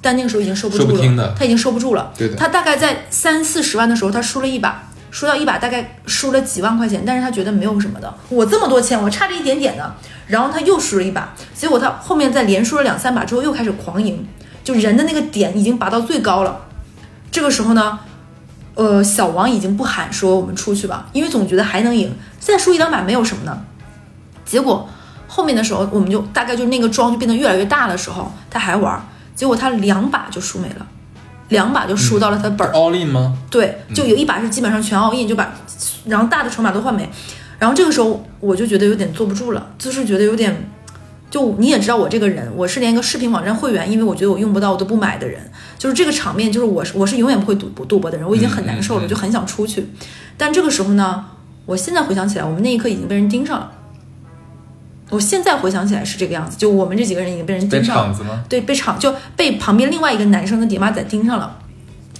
但那个时候已经收不住了，他已经收不住了。他大概在三四十万的时候，他输了一把。输掉一把大概输了几万块钱，但是他觉得没有什么的，我这么多钱，我差这一点点的。然后他又输了一把，结果他后面再连输了两三把之后又开始狂赢，就人的那个点已经拔到最高了。这个时候呢，呃，小王已经不喊说我们出去吧，因为总觉得还能赢，再输一两把没有什么的。结果后面的时候，我们就大概就那个庄就变得越来越大的时候，他还玩，结果他两把就输没了。两把就输到了他本儿，all in 吗？对，就有一把是基本上全 all in，就把，然后大的筹码都换没，然后这个时候我就觉得有点坐不住了，就是觉得有点，就你也知道我这个人，我是连一个视频网站会员，因为我觉得我用不到我都不买的人，就是这个场面，就是我是我是永远不会赌赌博的人，我已经很难受了，就很想出去，但这个时候呢，我现在回想起来，我们那一刻已经被人盯上了。我现在回想起来是这个样子，就我们这几个人已经被人盯上了，对，被场就被旁边另外一个男生的爹妈仔盯上了，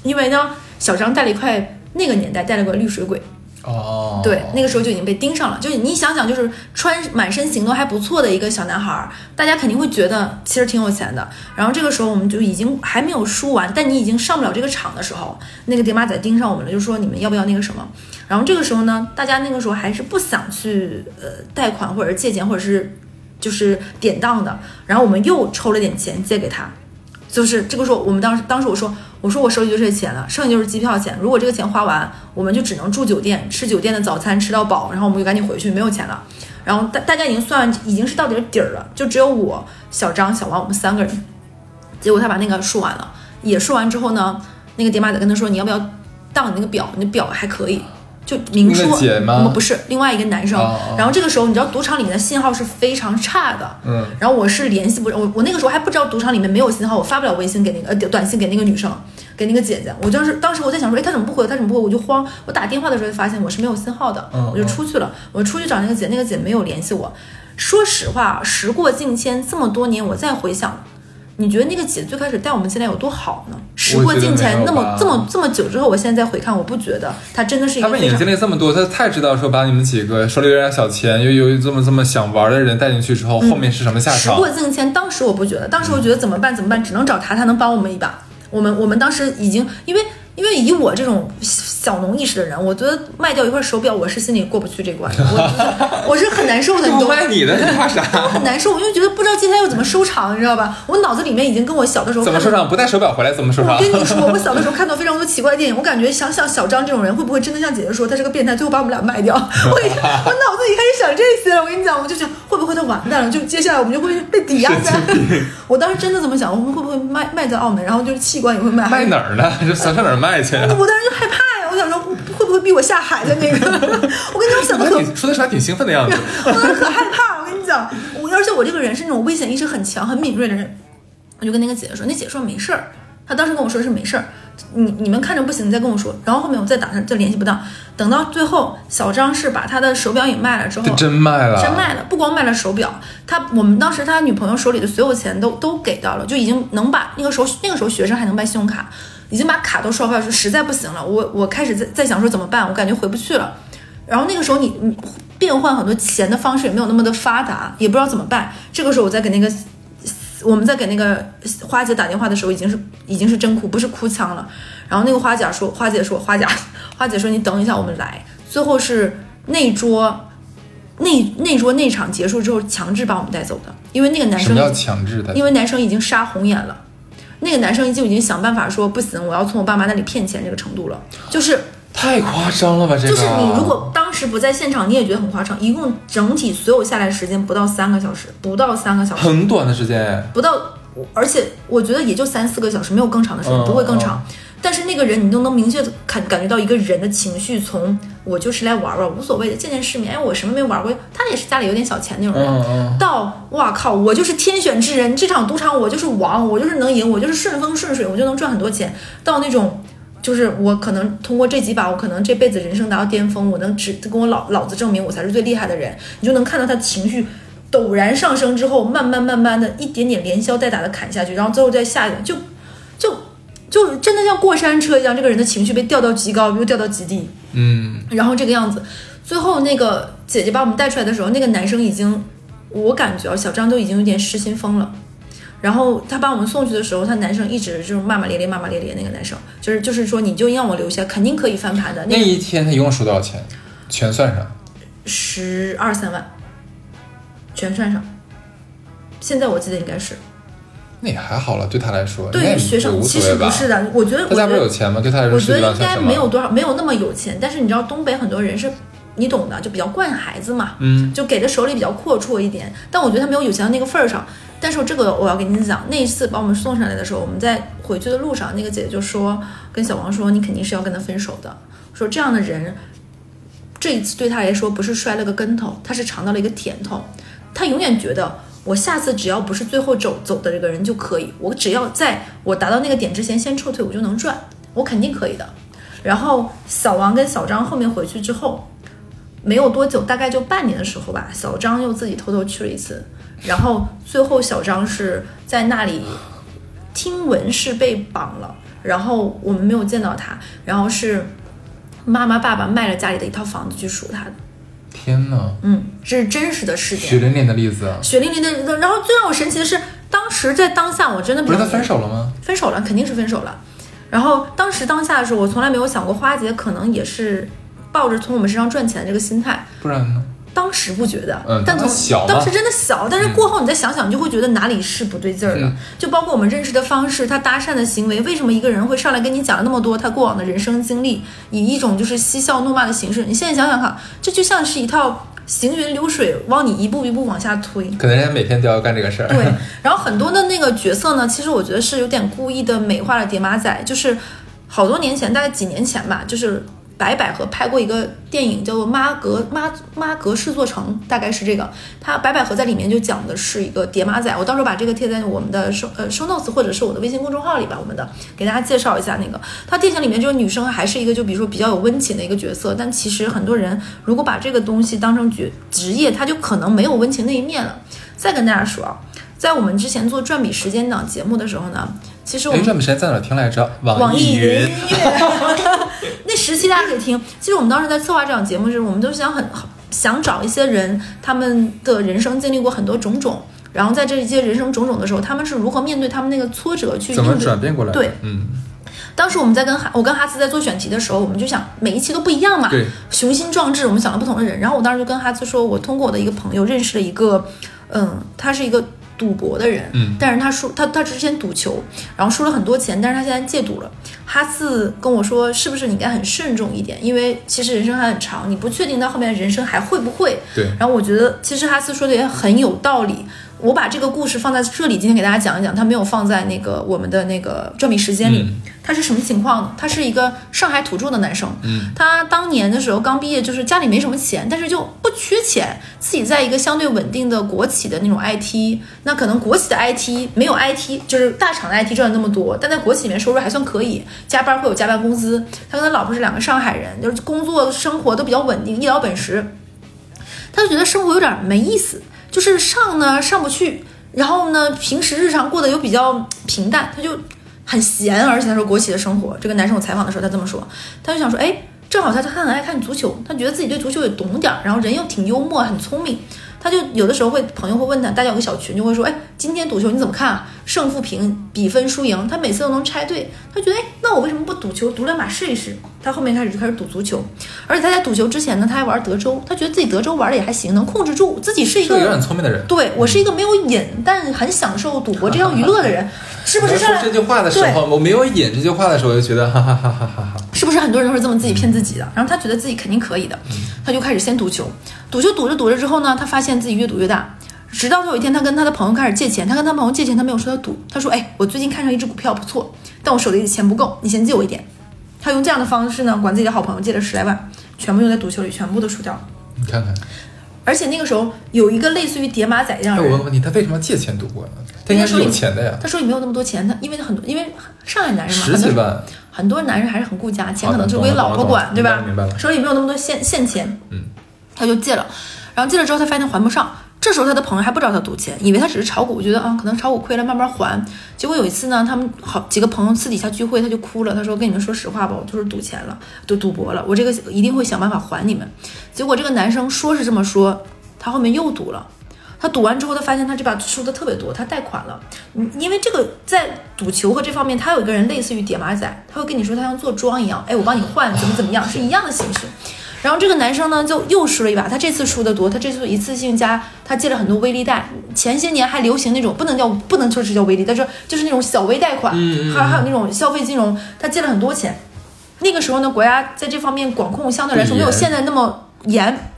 因为呢，小张带了一块那个年代带了个绿水鬼。哦，对，那个时候就已经被盯上了。就是你想想，就是穿满身行头还不错的一个小男孩，大家肯定会觉得其实挺有钱的。然后这个时候我们就已经还没有输完，但你已经上不了这个场的时候，那个爹妈仔盯上我们了，就说你们要不要那个什么？然后这个时候呢，大家那个时候还是不想去呃贷款或者是借钱或者是就是典当的。然后我们又抽了点钱借给他。就是这个时候，我们当时当时我说，我说我手里就这钱了，剩下就是机票钱。如果这个钱花完，我们就只能住酒店，吃酒店的早餐吃到饱，然后我们就赶紧回去，没有钱了。然后大大家已经算已经是到底底儿了，就只有我、小张、小王我们三个人。结果他把那个数完了，也数完之后呢，那个爹妈仔跟他说，你要不要当你那个表？你的表还可以。就明说，我们不是另外一个男生。然后这个时候，你知道赌场里面的信号是非常差的。嗯。然后我是联系不，我我那个时候还不知道赌场里面没有信号，我发不了微信给那个呃短信给那个女生，给那个姐姐。我当时当时我在想说，哎，她怎么不回？她怎么不回？我就慌。我打电话的时候就发现我是没有信号的，我就出去了。我出去找那个姐，那个姐没有联系我。说实话，时过境迁，这么多年，我再回想。你觉得那个姐最开始带我们进来有多好呢？时过境迁，那么这么这么久之后，我现在再回看，我不觉得她真的是一个。他为你经历这么多，他太知道说把你们几个手里有点小钱，又有这么这么想玩的人带进去之后，后面是什么下场？时过境迁，当时我不觉得，当时我觉得怎么办？怎么办？只能找他，他能帮我们一把。我们我们当时已经因为。因为以我这种小农意识的人，我觉得卖掉一块手表，我是心里过不去这关，我我是很难受的。不 卖你的，你怕啥？我很难受，因为觉得不知道接下来要怎么收场，你知道吧？我脑子里面已经跟我小的时候怎么收场？不带手表回来怎么收场？我跟你说，我小的时候看到非常多奇怪的电影，我感觉想想小张这种人会不会真的像姐姐说他是个变态，最后把我们俩卖掉？我我脑子里开始想这些了。我跟你讲，我就想会不会他完蛋了？就接下来我们就会被抵押在。我当时真的这么想，我们会不会卖卖在澳门？然后就是器官也会卖。卖哪儿呢？就上上哪儿卖去？我当时。就害怕呀！我想说，会不会逼我下海的那个？我跟你讲，我想的可说的时候还挺兴奋的样子。我当时可害怕，我跟你讲，我而且我这个人是那种危险意识很强、很敏锐的人。我就跟那个姐姐说，那姐说没事儿，她当时跟我说是没事儿。你你们看着不行，你再跟我说。然后后面我再打他，就联系不到。等到最后，小张是把他的手表也卖了之后，真卖了，真卖了。不光卖了手表，他我们当时他女朋友手里的所有钱都都给到了，就已经能把那个时候那个时候学生还能办信用卡。已经把卡都刷坏了，说实在不行了，我我开始在在想说怎么办，我感觉回不去了。然后那个时候你你变换很多钱的方式也没有那么的发达，也不知道怎么办。这个时候我再给那个我们在给那个花姐打电话的时候，已经是已经是真哭，不是哭腔了。然后那个花姐说，花姐说，花姐花姐说你等一下，我们来。最后是那桌那那桌那场结束之后强制把我们带走的，因为那个男生什么叫强制的？因为男生已经杀红眼了，那个男生就已经想办法说不行，我要从我爸妈那里骗钱这个程度了。就是太夸张了吧？这个就是你如果当时不在现场，你也觉得很夸张。一共整体所有下来时间不到三个小时，不到三个小时，很短的时间，不到，而且我觉得也就三四个小时，没有更长的时间，嗯不会更长。但是那个人，你都能明确的感感觉到一个人的情绪，从我就是来玩玩，无所谓的，见见世面，哎，我什么没玩过，他也是家里有点小钱那种人，到哇靠，我就是天选之人，这场赌场我就是王，我就是能赢，我就是顺风顺水，我就能赚很多钱。到那种就是我可能通过这几把，我可能这辈子人生达到巅峰，我能只跟我老老子证明我才是最厉害的人，你就能看到他情绪陡然上升之后，慢慢慢慢的一点点连消带打的砍下去，然后最后再下一点，就就就真的像过山车一样，这个人的情绪被调到极高，又调到极低。嗯，然后这个样子，最后那个姐姐把我们带出来的时候，那个男生已经，我感觉啊，小张都已经有点失心疯了。然后他把我们送去的时候，他男生一直就是骂骂咧咧，骂骂咧咧。那个男生就是就是说，你就让我留下，肯定可以翻盘的。那那一天他一共输多少钱？全算上，十二三万，全算上。现在我记得应该是那也还好了，对他来说，对于学生其？实不是的，我觉得我他家不是有钱吗？对他来说我觉得应？该没有多少，没有那么有钱。但是你知道东北很多人是，你懂的，就比较惯孩子嘛，嗯，就给的手里比较阔绰一点。但我觉得他没有有钱的那个份儿上。但是这个我要跟你讲，那一次把我们送上来的时候，我们在回去的路上，那个姐姐就说跟小王说，你肯定是要跟他分手的。说这样的人，这一次对他来说不是摔了个跟头，他是尝到了一个甜头。他永远觉得我下次只要不是最后走走的这个人就可以，我只要在我达到那个点之前先撤退，我就能赚，我肯定可以的。然后小王跟小张后面回去之后，没有多久，大概就半年的时候吧，小张又自己偷偷去了一次，然后最后小张是在那里听闻是被绑了，然后我们没有见到他，然后是妈妈爸爸卖了家里的一套房子去赎他的，天哪，嗯，这是真实的事件，血淋淋的例子啊，血淋淋的。然后最让我神奇的是，当时在当下我真的不是他分手了吗？分手了，肯定是分手了。然后当时当下的时候，我从来没有想过花姐可能也是抱着从我们身上赚钱的这个心态。不然呢？当时不觉得，嗯但从当时小当时真的小，但是过后你再想想，你就会觉得哪里是不对劲儿的。嗯就包括我们认识的方式，他搭讪的行为，为什么一个人会上来跟你讲了那么多他过往的人生经历，以一种就是嬉笑怒骂的形式？你现在想想看，这就像是一套行云流水，往你一步一步往下推。可能人家每天都要干这个事儿。对，然后很多的那个角色呢，其实我觉得是有点故意的美化了叠马仔，就是好多年前，大概几年前吧，就是白百合拍过一个电影叫做《妈格妈妈格式做成》，大概是这个。他白百合在里面就讲的是一个叠马仔，我到时候把这个贴在我们的收呃 show notes 或者是我的微信公众号里吧，我们的给大家介绍一下那个。他电影里面这个女生还是一个就比如说比较有温情的一个角色，但其实很多人如果把这个东西当成职职业，他就可能没有温情那一面了。再跟大家说啊，在我们之前做转笔时间档节目的时候呢，其实我哎，们转笔时间在哪听来着？网易易云 音乐 那十期大家可以听。其实我们当时在策划这档节目时，我们都想很想找一些人，他们的人生经历过很多种种，然后在这些人生种种的时候，他们是如何面对他们那个挫折去怎么转变过来？对，嗯，当时我们在跟哈，我跟哈斯在做选题的时候，我们就想每一期都不一样嘛，对，雄心壮志，我们想了不同的人。然后我当时就跟哈斯说，我通过我的一个朋友认识了一个，嗯，他是一个赌博的人，嗯但是他输，他他之前赌球，然后输了很多钱，但是他现在戒赌了。哈斯跟我说，是不是你应该很慎重一点，因为其实人生还很长，你不确定到后面人生还会不会。对，然后我觉得其实哈斯说的也很有道理。我把这个故事放在这里，今天给大家讲一讲，他没有放在那个我们的那个转笔时间里。嗯他是什么情况呢？他是一个上海土著的男生，嗯，他当年的时候刚毕业，就是家里没什么钱，但是就不缺钱，自己在一个相对稳定的国企的那种 IT，那可能国企的 IT 没有 IT，就是大厂的 IT 赚的那么多，但在国企里面收入还算可以，加班会有加班工资。他跟他老婆是两个上海人，就是工作生活都比较稳定，一老本实。他就觉得生活有点没意思，就是上呢上不去，然后呢平时日常过得又比较平淡，他就很闲。而且他说国企的生活，这个男生我采访的时候他这么说，他就想说，哎，正好他他很爱看足球，他觉得自己对足球也懂点儿，然后人又挺幽默，很聪明。他就有的时候会朋友会问他，大家有个小群就会说，哎，今天赌球你怎么看啊？胜负平比分输赢，他每次都能猜对。他觉得，哎，那那我为什么不赌球，赌两把试一试？他后面开始就开始赌足球，而且他在赌球之前呢，他还玩德州，他觉得自己德州玩的也还行，能控制住自己是一个有点聪明的人。对我是一个没有瘾，但很享受赌博 这项娱乐的人，是不是 说这句话的时候，我没有瘾这句话的时候，我就觉得哈哈哈哈哈哈。是不是很多人都是这么自己骗自己的？然后他觉得自己肯定可以的，他就开始先赌球，赌球赌着赌着之后呢，他发现自己越赌越大，直到他有一天他跟他的朋友开始借钱，他跟他朋友借钱，他没有说他赌，他说，哎，我最近看上一只股票不错，但我手里的钱不够，你先借我一点。他用这样的方式呢，管自己的好朋友借了十来万，全部用在赌球里，全部都输掉了。你看看，而且那个时候有一个类似于叠马仔这样的人我问个，问题，他为什么要借钱赌博呢？他应该是有钱的呀，他手里没有那么多钱，他因为很多，因为上海男人嘛，十几万。很多男人还是很顾家，钱可能就归老婆管，对吧？明白了手里没有那么多现现钱，嗯，他就借了，然后借了之后他发现还不上，这时候他的朋友还不知道他赌钱，以为他只是炒股，觉得啊可能炒股亏了慢慢还。结果有一次呢，他们好几个朋友私底下聚会，他就哭了，他说跟你们说实话吧，我就是赌钱了，赌赌博了，我这个一定会想办法还你们。结果这个男生说是这么说，他后面又赌了。他赌完之后，他发现他这把输的特别多，他贷款了。嗯，因为这个在赌球和这方面，他有一个人类似于叠马仔，他会跟你说他像做庄一样，哎，我帮你换，怎么怎么样，是一样的形式。然后这个男生呢，就又输了一把，他这次输的多，他这次一次性加，他借了很多微利贷。前些年还流行那种不能叫不能说是叫微利，但是就是那种小微贷款，还还有那种消费金融，他借了很多钱。那个时候呢，国家在这方面管控相对来说没有现在那么严。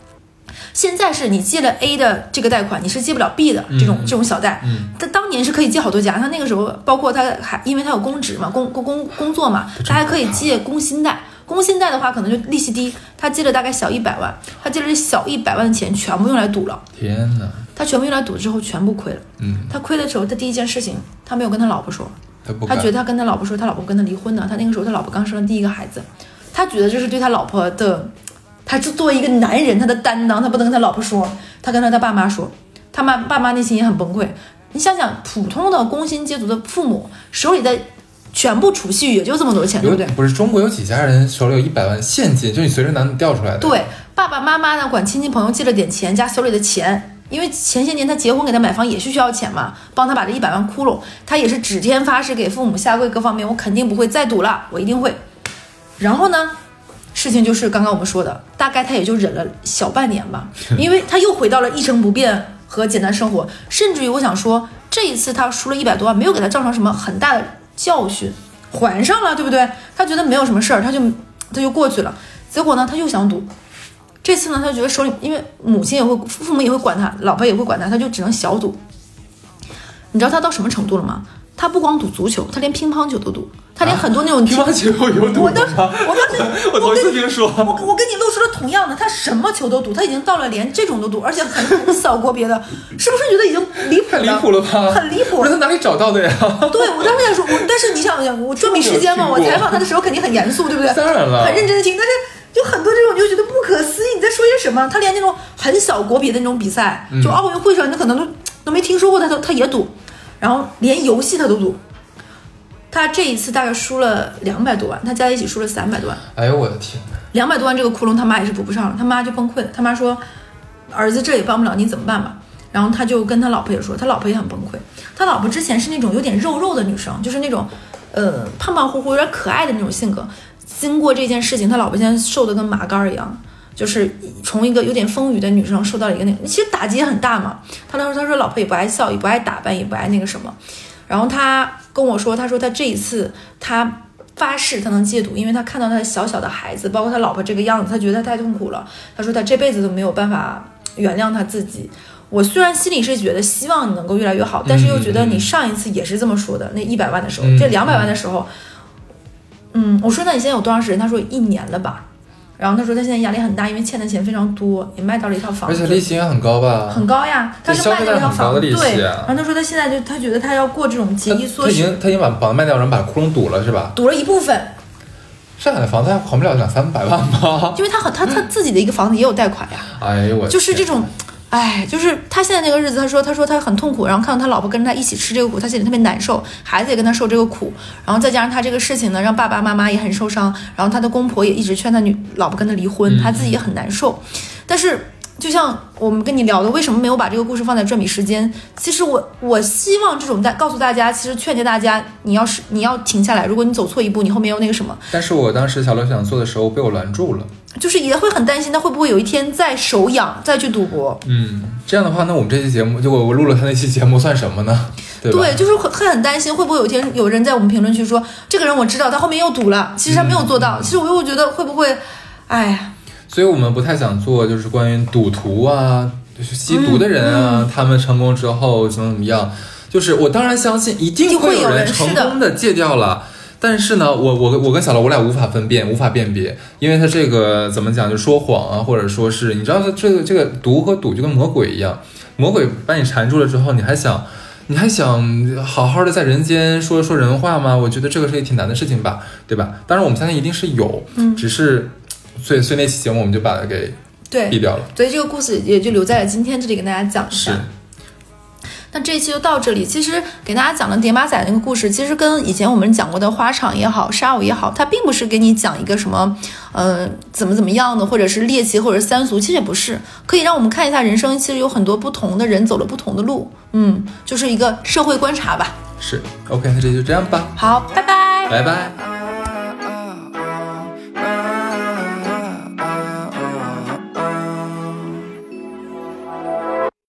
现在是你借了 A 的这个贷款，你是借不了 B 的这种、这种小贷。嗯他当年是可以借好多家，他那个时候包括他还因为他有公职嘛，工工工工作嘛，他还可以借工薪贷。工薪贷的话可能就利息低，他借了大概小一百万，他借了这小一百万的钱全部用来赌了，天哪，他全部用来赌之后全部亏了。嗯，他亏的时候，他第一件事情他没有跟他老婆说，他觉得他跟他老婆说，他老婆跟他离婚呢。他那个时候他老婆刚生了第一个孩子，他觉得这是对他老婆的，他就作为一个男人他的担当，他不能跟他老婆说，他跟他的爸妈说，他妈爸妈内心也很崩溃。你想想，普通的工薪阶族的父母手里的全部储蓄也就这么多钱，对不对？不是中国有几家人手里有一百万现金，就你随时能调出来的。，对，爸爸妈妈呢管亲戚朋友借了点钱，加手里的钱，因为前些年他结婚给他买房也是需要钱嘛，帮他把这一百万窟窿，他也是指天发誓给父母下跪，各方面我肯定不会再赌了，我一定会。然后呢，事情就是刚刚我们说的，大概他也就忍了小半年吧，因为他又回到了一成不变和简单生活，甚至于我想说，这一次他输了一百多万，没有给他造成什么很大的教训，还上了，对不对？他觉得没有什么事儿，他就他就过去了。结果呢，他又想赌。这次呢，他就觉得手里，因为母亲也会，父母也会管他，老婆也会管他，他就只能小赌。你知道他到什么程度了吗？他不光赌足球，他连乒乓球都赌，他连很多那种乒乓球有赌我当时，我当时，我头跟一次听说。我我跟你露出了同样的，他什么球都赌，他已经到了连这种都赌，而且很很小国别的，是不是觉得已经离谱了？太离谱了吧！很离谱那他哪里找到的呀？对，我当时在说，我但是你想想，我捉迷时间嘛，我采访他的时候肯定很严肃，对不对？当然了很认真的听。但是就很多这种，你就觉得不可思议，你在说些什么？他连那种很小国别的那种比赛，就奥运会上，你可能都都没听说过，他都他也赌，然后连游戏他都赌。他这一次大概输了两百多万，他加在一起输了三百多万。哎呦我的天！两百多万这个窟窿，他妈也是补不上了，他妈就崩溃了。他妈说：“儿子这也帮不了，你怎么办吧？”然后他就跟他老婆也说，他老婆也很崩溃。他老婆之前是那种有点肉肉的女生，就是那种呃胖胖乎乎、有点可爱的那种性格。经过这件事情，他老婆现在瘦的跟麻杆儿一样，就是从一个有点丰腴的女生瘦到了一个那个，其实打击也很大嘛。他当时他说老婆也不爱笑，也不爱打扮，也不爱那个什么。然后他跟我说，他说他这一次他发誓他能戒赌，因为他看到他的小小的孩子，包括他老婆这个样子，他觉得他太痛苦了。他说他这辈子都没有办法原谅他自己。我虽然心里是觉得希望你能够越来越好，但是又觉得你上一次也是这么说的，那一百万的时候，嗯这两百万的时候，嗯，我说那你现在有多长时间？他说一年了吧。然后他说他现在压力很大，因为欠的钱非常多，也卖到了一套房子而，且利息也很高吧？很高呀。他是卖掉一套房子，对。啊然后他说他现在就他觉得他要过这种节衣缩食他已，经他已经把房子卖掉，然后把窟窿堵了是吧？堵了一部分，上海的房子还还不了两三百万吗？因为他很他他自己的一个房子也有贷款呀。哎呦我就是这种，哎，就是他现在那个日子，他说他说他很痛苦，然后看到他老婆跟着他一起吃这个苦，他心里特别难受，孩子也跟他受这个苦，然后再加上他这个事情呢，让爸爸妈妈也很受伤，然后他的公婆也一直劝他女老婆跟他离婚，他自己也很难受，但是。就像我们跟你聊的，为什么没有把这个故事放在转笔时间？其实我我希望这种大告诉大家，其实劝诫大家，你要是你要停下来，如果你走错一步，你后面有那个什么，但是我当时小乐想做的时候被我拦住了。就是也会很担心他会不会有一天再手痒再去赌博。嗯，这样的话，那我们这期节目，就我我录了他那期节目算什么呢？对？对，就是会会很担心，会不会有一天有人在我们评论区说，这个人我知道他后面又赌了，其实他没有做到。其实我又觉得会不会，哎呀，所以我们不太想做，就是关于赌徒啊，就是吸毒的人啊，他们成功之后怎么怎么样。就是我当然相信，一定会有人成功的戒掉了。但是呢，我我我跟小罗，我俩无法分辨，无法辨别，因为他这个怎么讲，就说谎啊，或者说是，你知道，他这个这个毒和赌就跟魔鬼一样，魔鬼把你缠住了之后，你还想，你还想好好的在人间说说人话吗？我觉得这个是一挺难的事情吧，对吧？当然，我们相信一定是有，嗯，只是，所以所以那期节目我们就把它给对毙掉了，所以这个故事也就留在了今天这里跟大家讲一下。是。那这一期就到这里。其实给大家讲的叠马仔那个故事，其实跟以前我们讲过的花场也好，沙舞也好，它并不是给你讲一个什么，呃，怎么怎么样的，或者是猎奇，或者是三俗，其实也不是，可以让我们看一下人生，其实有很多不同的人走了不同的路，嗯，就是一个社会观察吧。是，OK，那这就这样吧。好，拜拜，拜拜。